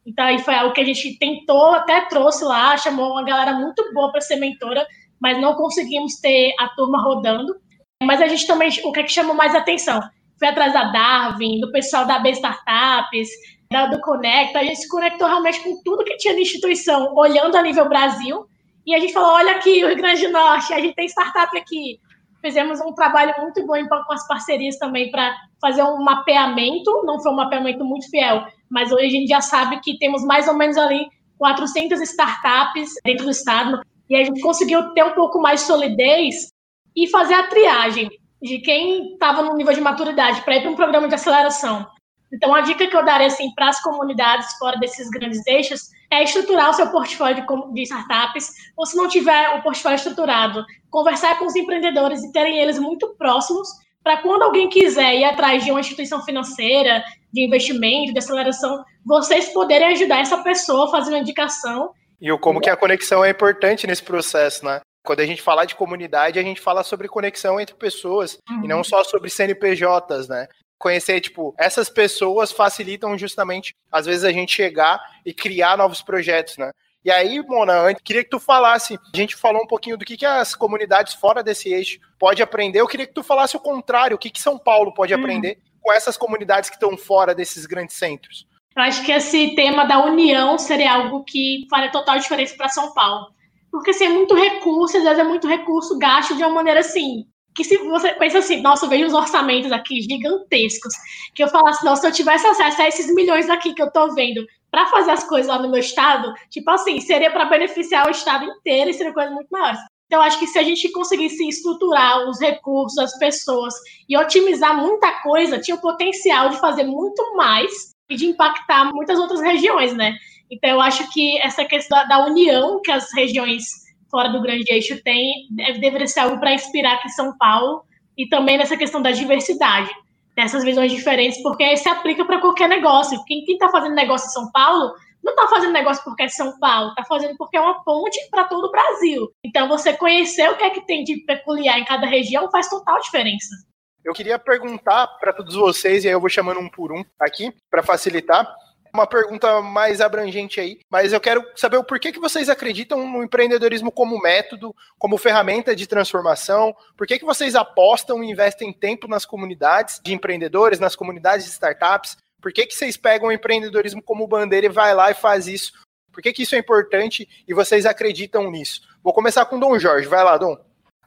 J: Então aí foi algo que a gente tentou, até trouxe lá, chamou uma galera muito boa para ser mentora, mas não conseguimos ter a turma rodando. Mas a gente também, o que, é que chamou mais atenção? Foi atrás da Darwin, do pessoal da B Startups, da, do Conecta. A gente se conectou realmente com tudo que tinha de instituição, olhando a nível Brasil. E a gente falou: olha aqui, o Rio Grande do Norte, a gente tem startup aqui. Fizemos um trabalho muito bom com as parcerias também para fazer um mapeamento. Não foi um mapeamento muito fiel, mas hoje a gente já sabe que temos mais ou menos ali 400 startups dentro do estado. E a gente conseguiu ter um pouco mais de solidez e fazer a triagem de quem estava no nível de maturidade para ir para um programa de aceleração. Então, a dica que eu daria assim, para as comunidades fora desses grandes eixos é estruturar o seu portfólio de, startups, ou se não tiver o portfólio estruturado, conversar com os empreendedores e terem eles muito próximos, para quando alguém quiser ir atrás de uma instituição financeira, de investimento, de aceleração, vocês poderem ajudar essa pessoa fazendo indicação.
B: E o como que a conexão é importante nesse processo, né? Quando a gente fala de comunidade, a gente fala sobre conexão entre pessoas uhum. e não uhum. só sobre CNPJs, né? Conhecer, tipo, essas pessoas facilitam justamente, às vezes, a gente chegar e criar novos projetos, né? E aí, Mona, eu queria que tu falasse, a gente falou um pouquinho do que, que as comunidades fora desse eixo pode aprender, eu queria que tu falasse o contrário, o que, que São Paulo pode uhum. aprender com essas comunidades que estão fora desses grandes centros.
J: Eu acho que esse tema da união seria algo que faria total diferença para São Paulo. Porque assim, é muito recurso, às vezes é muito recurso gasto de uma maneira assim. Que se você pensa assim, nossa, eu vejo uns orçamentos aqui gigantescos, que eu falo assim, nossa, se eu tivesse acesso a esses milhões aqui que eu tô vendo para fazer as coisas lá no meu estado, tipo assim, seria para beneficiar o estado inteiro e seria coisas muito maiores. Então, acho que se a gente conseguisse estruturar os recursos, as pessoas e otimizar muita coisa, tinha o potencial de fazer muito mais e de impactar muitas outras regiões, né? Então, eu acho que essa questão da união que as regiões fora do grande eixo têm deveria ser algo para inspirar aqui São Paulo e também nessa questão da diversidade, dessas visões diferentes, porque se aplica para qualquer negócio. Quem está fazendo negócio em São Paulo não está fazendo negócio porque é São Paulo, está fazendo porque é uma ponte para todo o Brasil. Então, você conhecer o que é que tem de peculiar em cada região faz total diferença.
B: Eu queria perguntar para todos vocês, e aí eu vou chamando um por um aqui, para facilitar. Uma pergunta mais abrangente aí, mas eu quero saber o porquê que vocês acreditam no empreendedorismo como método, como ferramenta de transformação, por que, vocês apostam e investem tempo nas comunidades de empreendedores, nas comunidades de startups, por que, que vocês pegam o empreendedorismo como bandeira e vai lá e faz isso? Por que, que isso é importante e vocês acreditam nisso? Vou começar com o Dom Jorge. Vai lá, Dom.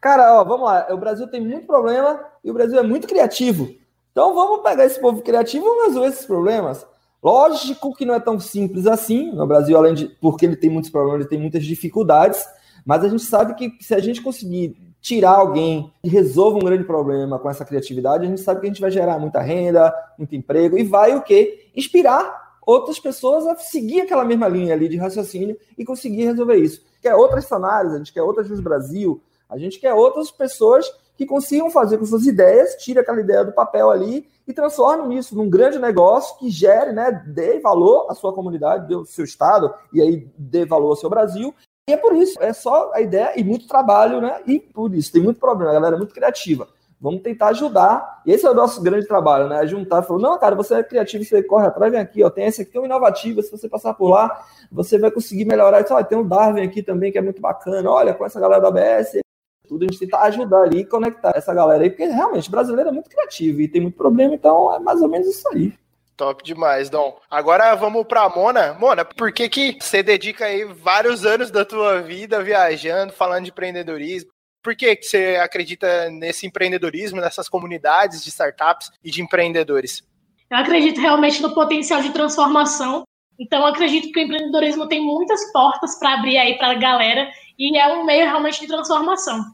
I: Cara, ó, vamos lá. O Brasil tem muito problema e o Brasil é muito criativo. Então vamos pegar esse povo criativo e resolver esses problemas. Lógico que não é tão simples assim. No Brasil, além de porque ele tem muitos problemas, ele tem muitas dificuldades. Mas a gente sabe que se a gente conseguir tirar alguém que resolva um grande problema com essa criatividade, a gente sabe que a gente vai gerar muita renda, muito emprego e vai o quê? Inspirar outras pessoas a seguir aquela mesma linha ali de raciocínio e conseguir resolver isso. Quer outras cenários, a gente quer outras Jus Brasil, a gente quer outras pessoas que consigam fazer com suas ideias, tire aquela ideia do papel ali e transforme isso num grande negócio que gere, né, dê valor à sua comunidade, dê ao seu estado e aí dê valor ao seu Brasil e é por isso, é só a ideia e muito trabalho, né? E por isso, tem muito problema, a galera é muito criativa. Vamos tentar ajudar. Esse é o nosso grande trabalho, né? Juntar, falou, não, cara, você é criativo, você corre atrás, vem aqui, ó, tem esse aqui, tem um inovativo, se você passar por lá, você vai conseguir melhorar. Olha, tem um Darwin aqui também, que é muito bacana, olha, com essa galera da ABS, tudo, a gente tenta ajudar ali e conectar essa galera aí, porque realmente, brasileiro é muito criativo e tem muito problema, então é mais ou menos isso aí.
B: Top demais, Dom. Agora vamos para Mona. Mona, por que que você dedica aí vários anos da tua vida viajando, falando de empreendedorismo? Por que que você acredita nesse empreendedorismo, nessas comunidades de startups e de empreendedores?
J: Eu acredito realmente no potencial de transformação. Então, eu acredito que o empreendedorismo tem muitas portas para abrir aí para a galera e é um meio realmente de transformação.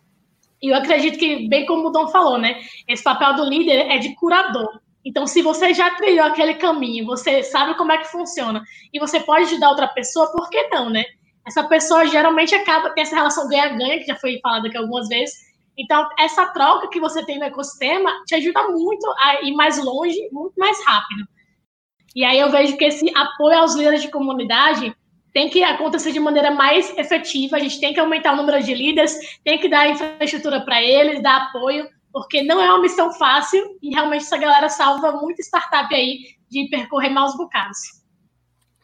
J: E eu acredito que, bem como o Dom falou, né? Esse papel do líder é de curador. Então, se você já trilhou aquele caminho, você sabe como é que funciona, e você pode ajudar outra pessoa, por que não, né? Essa pessoa geralmente acaba, tem essa relação ganha-ganha, que já foi falado aqui algumas vezes. Então, essa troca que você tem no ecossistema te ajuda muito a ir mais longe, muito mais rápido. E aí eu vejo que esse apoio aos líderes de comunidade tem que acontecer de maneira mais efetiva. A gente tem que aumentar o número de líderes, tem que dar infraestrutura para eles, dar apoio, porque não é uma missão fácil e realmente essa galera salva muita startup aí de percorrer maus bocados.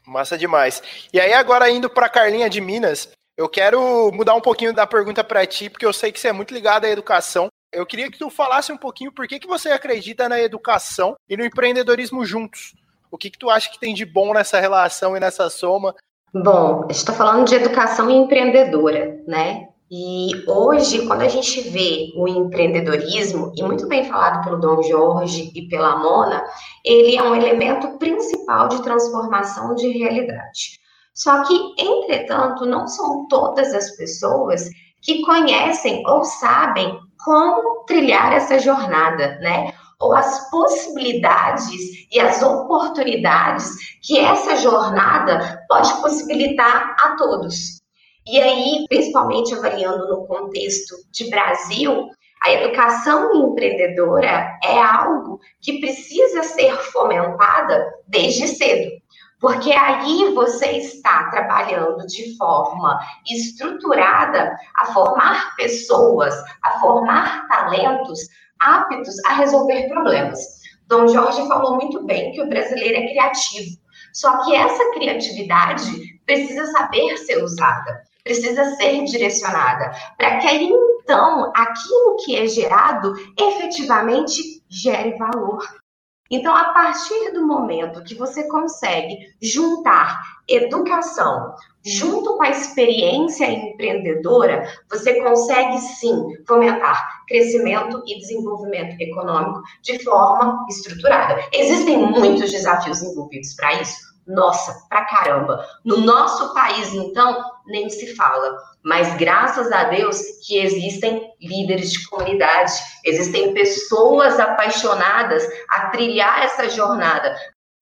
B: Massa demais. E aí, agora indo para Carlinha de Minas, eu quero mudar um pouquinho da pergunta para ti, porque eu sei que você é muito ligado à educação. Eu queria que tu falasse um pouquinho por que, que você acredita na educação e no empreendedorismo juntos. O que, que tu acha que tem de bom nessa relação e nessa soma?
H: Bom, a gente está falando de educação empreendedora, né? E hoje, quando a gente vê o empreendedorismo, e muito bem falado pelo Dom Jorge e pela Mona, ele é um elemento principal de transformação de realidade. Só que, entretanto, não são todas as pessoas que conhecem ou sabem como trilhar essa jornada, né? Ou as possibilidades e as oportunidades que essa jornada pode possibilitar a todos. E aí, principalmente avaliando no contexto de Brasil, a educação empreendedora é algo que precisa ser fomentada desde cedo. Porque aí você está trabalhando de forma estruturada a formar pessoas, a formar talentos aptos a resolver problemas. Dom Jorge falou muito bem que o brasileiro é criativo. Só que essa criatividade precisa saber ser usada precisa ser direcionada para que aí então aquilo que é gerado efetivamente gere valor. Então, a partir do momento que você consegue juntar educação junto com a experiência empreendedora, você consegue sim fomentar crescimento e desenvolvimento econômico de forma estruturada. Existem muitos desafios envolvidos para isso, Nossa, pra caramba. No nosso país, então, nem se fala. Mas graças a Deus que existem líderes de comunidade, existem pessoas apaixonadas a trilhar essa jornada.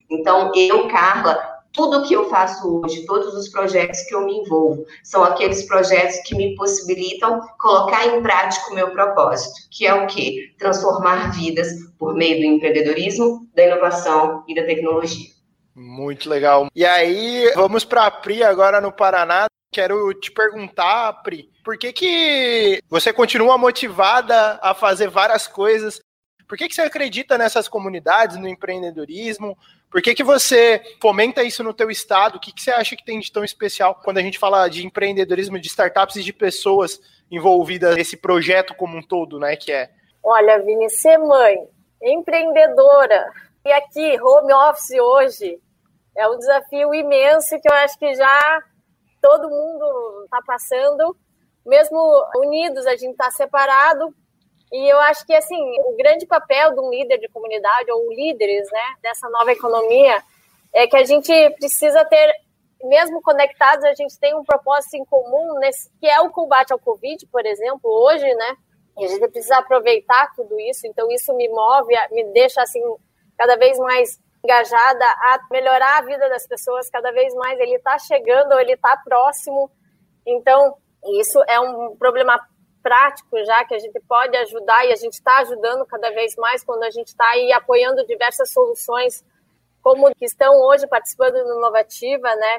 H: Então, eu, Carla, tudo que eu faço hoje, todos os projetos que eu me envolvo, são aqueles projetos que me possibilitam colocar em prática o meu propósito, que é o quê? Transformar vidas por meio do empreendedorismo, da inovação e da tecnologia.
B: Muito legal. E aí, vamos para a Pri agora no Paraná. Quero te perguntar, Pri, por que, que você continua motivada a fazer várias coisas? Por que, que você acredita nessas comunidades, no empreendedorismo? Por que, que você fomenta isso no teu estado? O que, que você acha que tem de tão especial quando a gente fala de empreendedorismo, de startups e de pessoas envolvidas nesse projeto como um todo, né? Que é.
E: Olha, Vini, ser mãe, empreendedora e aqui home office hoje é um desafio imenso que eu acho que já todo mundo está passando. Mesmo unidos, a gente está separado, e eu acho que assim, o grande papel de um líder de comunidade ou líderes, né, dessa nova economia é que a gente precisa ter mesmo conectados, a gente tem um propósito em comum, nesse, que é o combate ao Covid, por exemplo, hoje, né? E a gente precisa aproveitar tudo isso, então isso me move, me deixa assim cada vez mais engajada a melhorar a vida das pessoas, cada vez mais ele está chegando, ele está próximo. Então, isso é um problema prático já que a gente pode ajudar e a gente está ajudando cada vez mais quando a gente está aí apoiando diversas soluções como que estão hoje participando do Inovativa, né?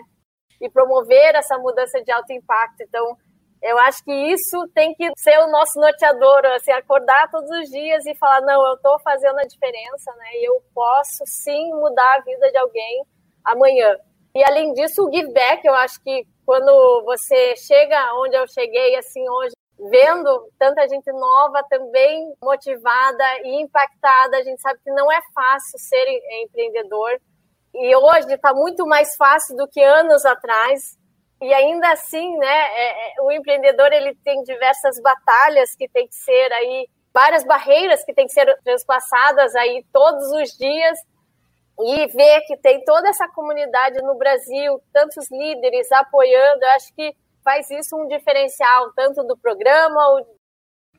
E: E promover essa mudança de alto impacto. Então, eu acho que isso tem que ser o nosso norteador, assim, acordar todos os dias e falar, não, eu estou fazendo a diferença, né? E eu posso sim mudar a vida de alguém amanhã. E além disso, o give back, eu acho que quando você chega onde eu cheguei, assim, hoje, vendo tanta gente nova também motivada e impactada. A gente sabe que não é fácil ser empreendedor e hoje está muito mais fácil do que anos atrás. E ainda assim, né, é, é, o empreendedor ele tem diversas batalhas que tem que ser aí, várias barreiras que tem que ser transpassadas aí todos os dias e ver que tem toda essa comunidade no Brasil, tantos líderes apoiando, eu acho que faz isso um diferencial tanto do programa,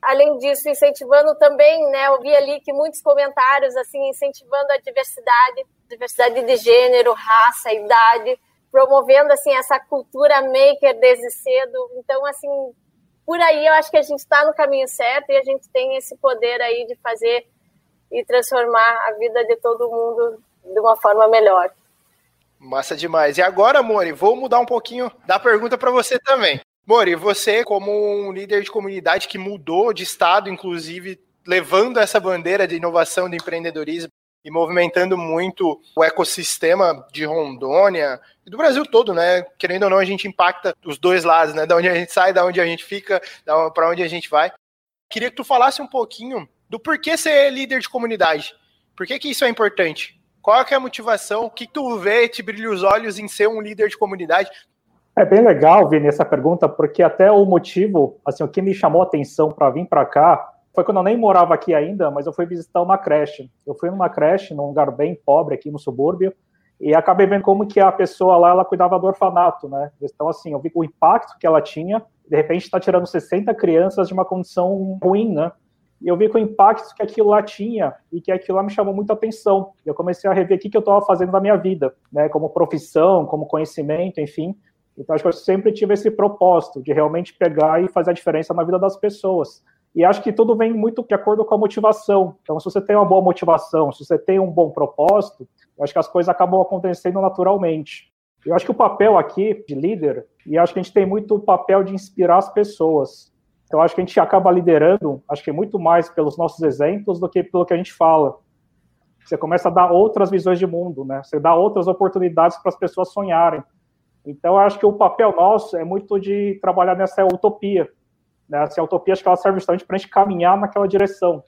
E: além disso incentivando também, né, eu vi ali que muitos comentários assim incentivando a diversidade, diversidade de gênero, raça, idade, promovendo assim essa cultura maker desde cedo. Então assim, por aí eu acho que a gente está no caminho certo e a gente tem esse poder aí de fazer e transformar a vida de todo mundo de uma forma melhor.
B: Massa demais. E agora, Mori, vou mudar um pouquinho da pergunta para você também. Mori, você, como um líder de comunidade que mudou de estado, inclusive levando essa bandeira de inovação, de empreendedorismo e movimentando muito o ecossistema de Rondônia e do Brasil todo, né? Querendo ou não, a gente impacta os dois lados, né? Da onde a gente sai, da onde a gente fica, para onde a gente vai. Queria que tu falasse um pouquinho do porquê ser líder de comunidade. Por que, que isso é importante? Qual é a motivação? O que tu vê, te brilha os olhos em ser um líder de comunidade?
D: É bem legal, Vini, essa pergunta, porque até o motivo, assim, o que me chamou a atenção para vir para cá foi quando eu nem morava aqui ainda, mas eu fui visitar uma creche. Eu fui numa creche, num lugar bem pobre aqui no subúrbio, e acabei vendo como que a pessoa lá, ela cuidava do orfanato, né? Então, assim, eu vi o impacto que ela tinha, de repente está tirando 60 crianças de uma condição ruim, né? E eu vi com o impacto que aquilo lá tinha e que aquilo lá me chamou muita atenção. Eu comecei a rever o que, que eu estava fazendo na minha vida, né, como profissão, como conhecimento, enfim. Então, acho que eu sempre tive esse propósito de realmente pegar e fazer a diferença na vida das pessoas. E acho que tudo vem muito de acordo com a motivação. Então, se você tem uma boa motivação, se você tem um bom propósito, eu acho que as coisas acabam acontecendo naturalmente. Eu acho que o papel aqui de líder, e acho que a gente tem muito o papel de inspirar as pessoas. Então, acho que a gente acaba liderando, acho que muito mais pelos nossos exemplos do que pelo que a gente fala. Você começa a dar outras visões de mundo, né? Você dá outras oportunidades para as pessoas sonharem. Então, acho que o papel nosso é muito de trabalhar nessa utopia. Né? Essa utopia, acho que ela serve justamente para a gente caminhar naquela direção.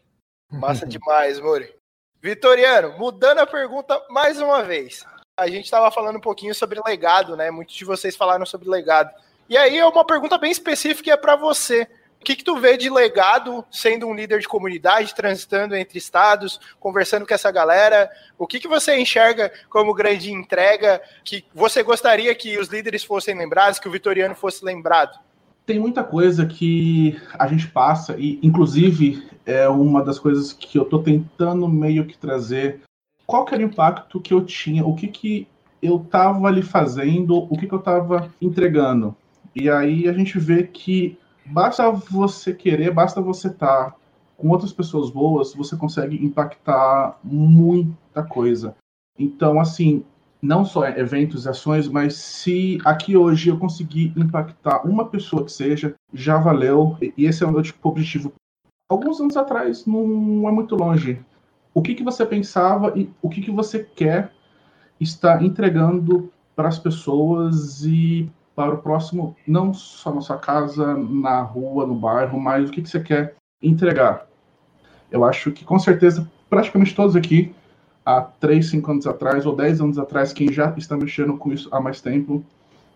B: Massa demais, Mori. Vitoriano, mudando a pergunta mais uma vez. A gente estava falando um pouquinho sobre legado, né? Muitos de vocês falaram sobre legado. E aí é uma pergunta bem específica é para você. O que, que tu vê de legado sendo um líder de comunidade, transitando entre estados, conversando com essa galera? O que, que você enxerga como grande entrega que você gostaria que os líderes fossem lembrados, que o Vitoriano fosse lembrado?
F: Tem muita coisa que a gente passa, e inclusive é uma das coisas que eu estou tentando meio que trazer. Qual que era o impacto que eu tinha, o que, que eu estava ali fazendo, o que, que eu estava entregando. E aí a gente vê que basta você querer, basta você estar tá com outras pessoas boas, você consegue impactar muita coisa. Então, assim, não só eventos ações, mas se aqui hoje eu conseguir impactar uma pessoa que seja, já valeu. E esse é o meu tipo objetivo. Alguns anos atrás, não é muito longe. O que, que você pensava e o que, que você quer estar entregando para as pessoas e para o próximo, não só na sua casa, na rua, no bairro, mas o que, que você quer entregar. Eu acho que com certeza, praticamente todos aqui, há 3, 5 anos atrás ou 10 anos atrás, quem já está mexendo com isso há mais tempo,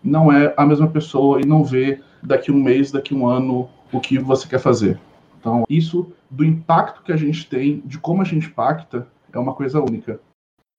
F: não é a mesma pessoa e não vê daqui um mês, daqui um ano, o que você quer fazer. Então, isso do impacto que a gente tem, de como a gente impacta, é uma coisa única.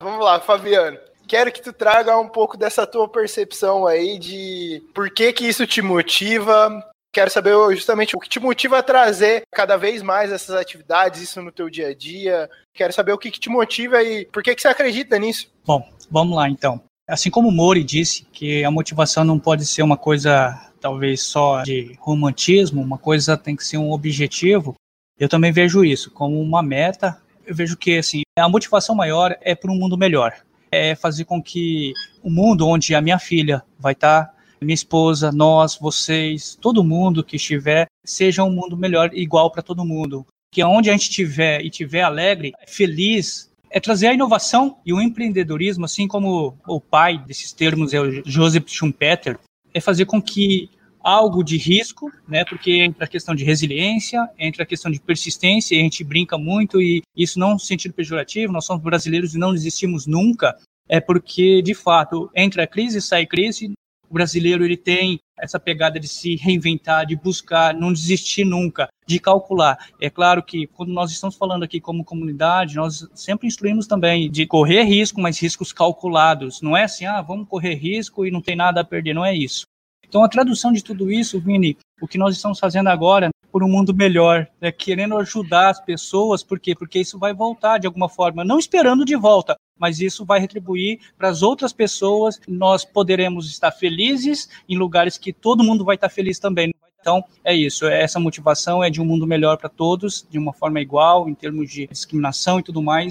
B: Vamos lá, Fabiano quero que tu traga um pouco dessa tua percepção aí de por que que isso te motiva. Quero saber justamente o que te motiva a trazer cada vez mais essas atividades, isso no teu dia a dia. Quero saber o que, que te motiva e por que, que você acredita nisso.
G: Bom, vamos lá então. Assim como o Mori disse, que a motivação não pode ser uma coisa talvez só de romantismo, uma coisa tem que ser um objetivo. Eu também vejo isso como uma meta. Eu vejo que assim, a motivação maior é para um mundo melhor é fazer com que o mundo onde a minha filha vai estar, tá, minha esposa, nós, vocês, todo mundo que estiver, seja um mundo melhor, igual para todo mundo. Que onde a gente estiver e estiver alegre, feliz, é trazer a inovação e o empreendedorismo, assim como o pai desses termos é o Joseph Schumpeter, é fazer com que algo de risco, né? Porque entra a questão de resiliência, entra a questão de persistência, e a gente brinca muito e isso não no sentido pejorativo, nós somos brasileiros e não desistimos nunca, é porque de fato, entra a crise, sai crise, o brasileiro ele tem essa pegada de se reinventar, de buscar, não desistir nunca, de calcular. É claro que quando nós estamos falando aqui como comunidade, nós sempre instruímos também de correr risco, mas riscos calculados. Não é assim, ah, vamos correr risco e não tem nada a perder, não é isso. Então, a tradução de tudo isso, Vini, o que nós estamos fazendo agora por um mundo melhor, né, querendo ajudar as pessoas, por quê? Porque isso vai voltar de alguma forma, não esperando de volta, mas isso vai retribuir para as outras pessoas, nós poderemos estar felizes em lugares que todo mundo vai estar feliz também. Então, é isso, essa motivação é de um mundo melhor para todos, de uma forma igual, em termos de discriminação e tudo mais.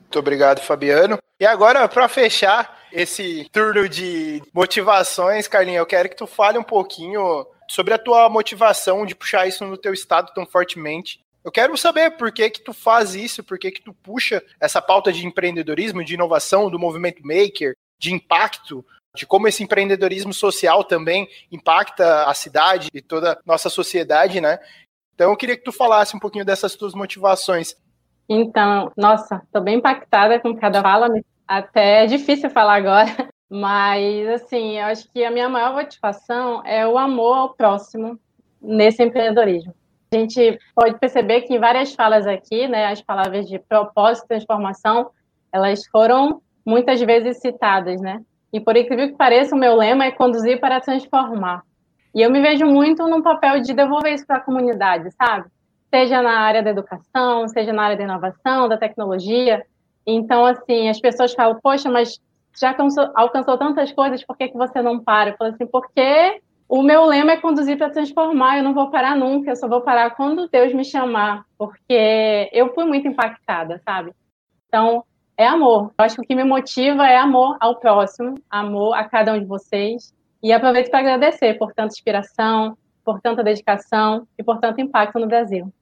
B: Muito obrigado, Fabiano. E agora, para fechar esse turno de motivações, Carlinhos, eu quero que tu fale um pouquinho sobre a tua motivação de puxar isso no teu estado tão fortemente. Eu quero saber por que que tu faz isso, por que que tu puxa essa pauta de empreendedorismo, de inovação, do movimento maker, de impacto, de como esse empreendedorismo social também impacta a cidade e toda a nossa sociedade, né? Então eu queria que tu falasse um pouquinho dessas tuas motivações.
C: Então, nossa, estou bem impactada com cada fala, até é difícil falar agora, mas assim, eu acho que a minha maior motivação é o amor ao próximo nesse empreendedorismo. A gente pode perceber que em várias falas aqui, né, as palavras de propósito e transformação, elas foram muitas vezes citadas, né? E por incrível que pareça, o meu lema é conduzir para transformar. E eu me vejo muito no papel de devolver isso para a comunidade, sabe? seja na área da educação, seja na área da inovação, da tecnologia. Então, assim, as pessoas falam, poxa, mas já alcançou, alcançou tantas coisas, por que, que você não para? Eu falo assim, porque o meu lema é conduzir para transformar, eu não vou parar nunca, eu só vou parar quando Deus me chamar, porque eu fui muito impactada, sabe? Então, é amor. Eu acho que o que me motiva é amor ao próximo, amor a cada um de vocês. E aproveito para agradecer por tanta inspiração, por tanta dedicação e por tanto impacto no Brasil.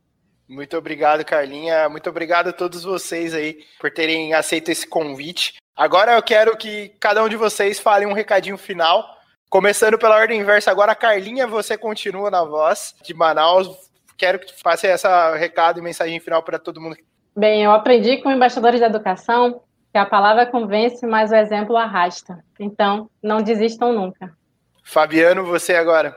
B: Muito obrigado, Carlinha. Muito obrigado a todos vocês aí por terem aceito esse convite. Agora eu quero que cada um de vocês fale um recadinho final. Começando pela ordem inversa, agora, Carlinha, você continua na voz de Manaus. Quero que faça esse recado e mensagem final para todo mundo.
C: Bem, eu aprendi com embaixadores da educação que a palavra convence, mas o exemplo arrasta. Então, não desistam nunca.
B: Fabiano, você agora.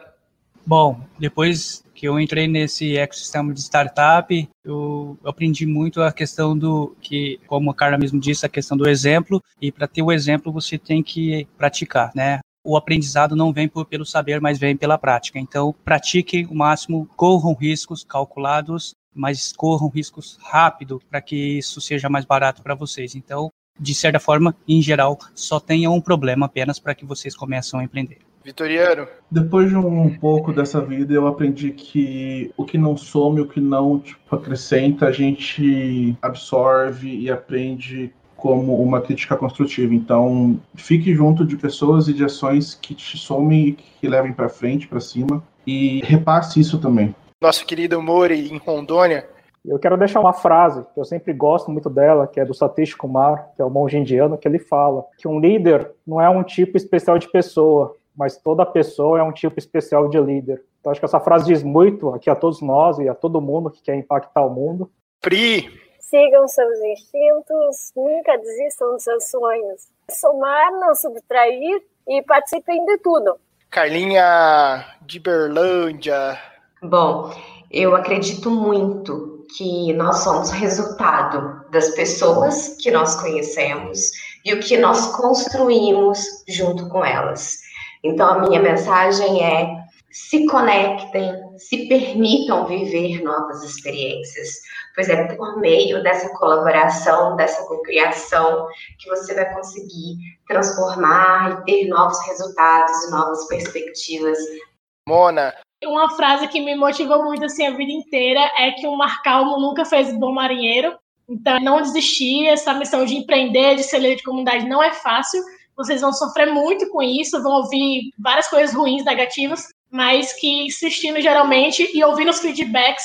G: Bom, depois que eu entrei nesse ecossistema de startup, eu aprendi muito a questão do que, como a Carla mesmo disse, a questão do exemplo. E para ter o exemplo, você tem que praticar, né? o aprendizado não vem por, pelo saber, mas vem pela prática. Então, pratique o máximo, corram riscos calculados, mas corram riscos rápido para que isso seja mais barato para vocês. Então, de certa forma, em geral, só tenha um problema apenas para que vocês comecem a empreender.
B: Vitoriano.
F: Depois de um pouco dessa vida, eu aprendi que o que não some, o que não tipo, acrescenta, a gente absorve e aprende como uma crítica construtiva. Então, fique junto de pessoas e de ações que te somem e que levem para frente, para cima, e repasse isso também.
B: Nosso querido Mori, em Rondônia.
D: Eu quero deixar uma frase, que eu sempre gosto muito dela, que é do Satish Kumar, que é o monge indiano, que ele fala que um líder não é um tipo especial de pessoa, mas toda pessoa é um tipo especial de líder. Então, acho que essa frase diz muito aqui a todos nós e a todo mundo que quer impactar o mundo.
B: Pri,
E: Sigam seus instintos, nunca desistam dos seus sonhos. Somar, não subtrair e participem de tudo.
B: Carlinha de Berlândia.
H: Bom, eu acredito muito que nós somos resultado das pessoas que nós conhecemos e o que nós construímos junto com elas. Então, a minha mensagem é: se conectem, se permitam viver novas experiências pois é por meio dessa colaboração, dessa cocriação, que você vai conseguir transformar e ter novos resultados e novas perspectivas.
B: Mona.
J: Uma frase que me motivou muito assim a vida inteira é que o mar calmo nunca fez bom marinheiro. Então, não desistir, essa missão de empreender, de ser líder de comunidade não é fácil. Vocês vão sofrer muito com isso, vão ouvir várias coisas ruins, negativas, mas que insistindo geralmente e ouvindo os feedbacks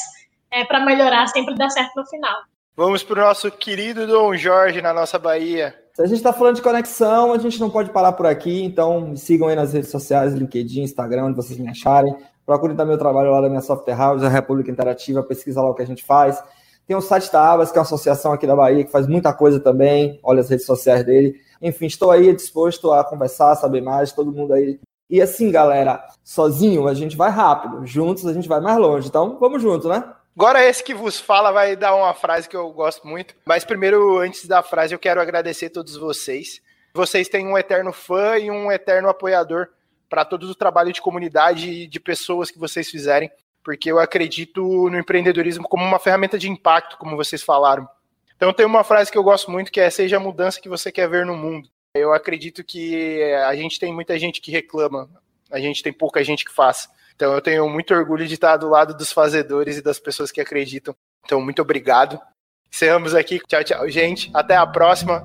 J: é, para melhorar sempre dá certo no final.
B: Vamos para o nosso querido Dom Jorge na nossa Bahia.
I: Se a gente está falando de conexão, a gente não pode parar por aqui, então me sigam aí nas redes sociais, LinkedIn, Instagram, onde vocês me acharem. Procurem também o trabalho lá da minha Software House, a República Interativa, pesquisa lá o que a gente faz. Tem o site da Abas, que é uma associação aqui da Bahia, que faz muita coisa também. Olha as redes sociais dele. Enfim, estou aí disposto a conversar, saber mais, todo mundo aí. E assim, galera, sozinho a gente vai rápido, juntos a gente vai mais longe. Então, vamos juntos, né?
B: Agora esse que vos fala vai dar uma frase que eu gosto muito. Mas primeiro, antes da frase, eu quero agradecer a todos vocês. Vocês têm um eterno fã e um eterno apoiador para todo o trabalho de comunidade e de pessoas que vocês fizerem, porque eu acredito no empreendedorismo como uma ferramenta de impacto, como vocês falaram. Então tem uma frase que eu gosto muito que é seja a mudança que você quer ver no mundo. Eu acredito que a gente tem muita gente que reclama, a gente tem pouca gente que faz. Então eu tenho muito orgulho de estar do lado dos fazedores e das pessoas que acreditam. Então, muito obrigado. Encerramos aqui. Tchau, tchau, gente. Até a próxima.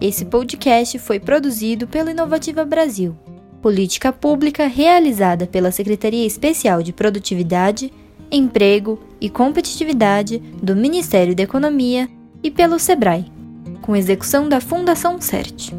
A: Esse podcast foi produzido pela Inovativa Brasil, política pública realizada pela Secretaria Especial de Produtividade, Emprego e Competitividade do Ministério da Economia e pelo SEBRAE, com execução da Fundação CERT.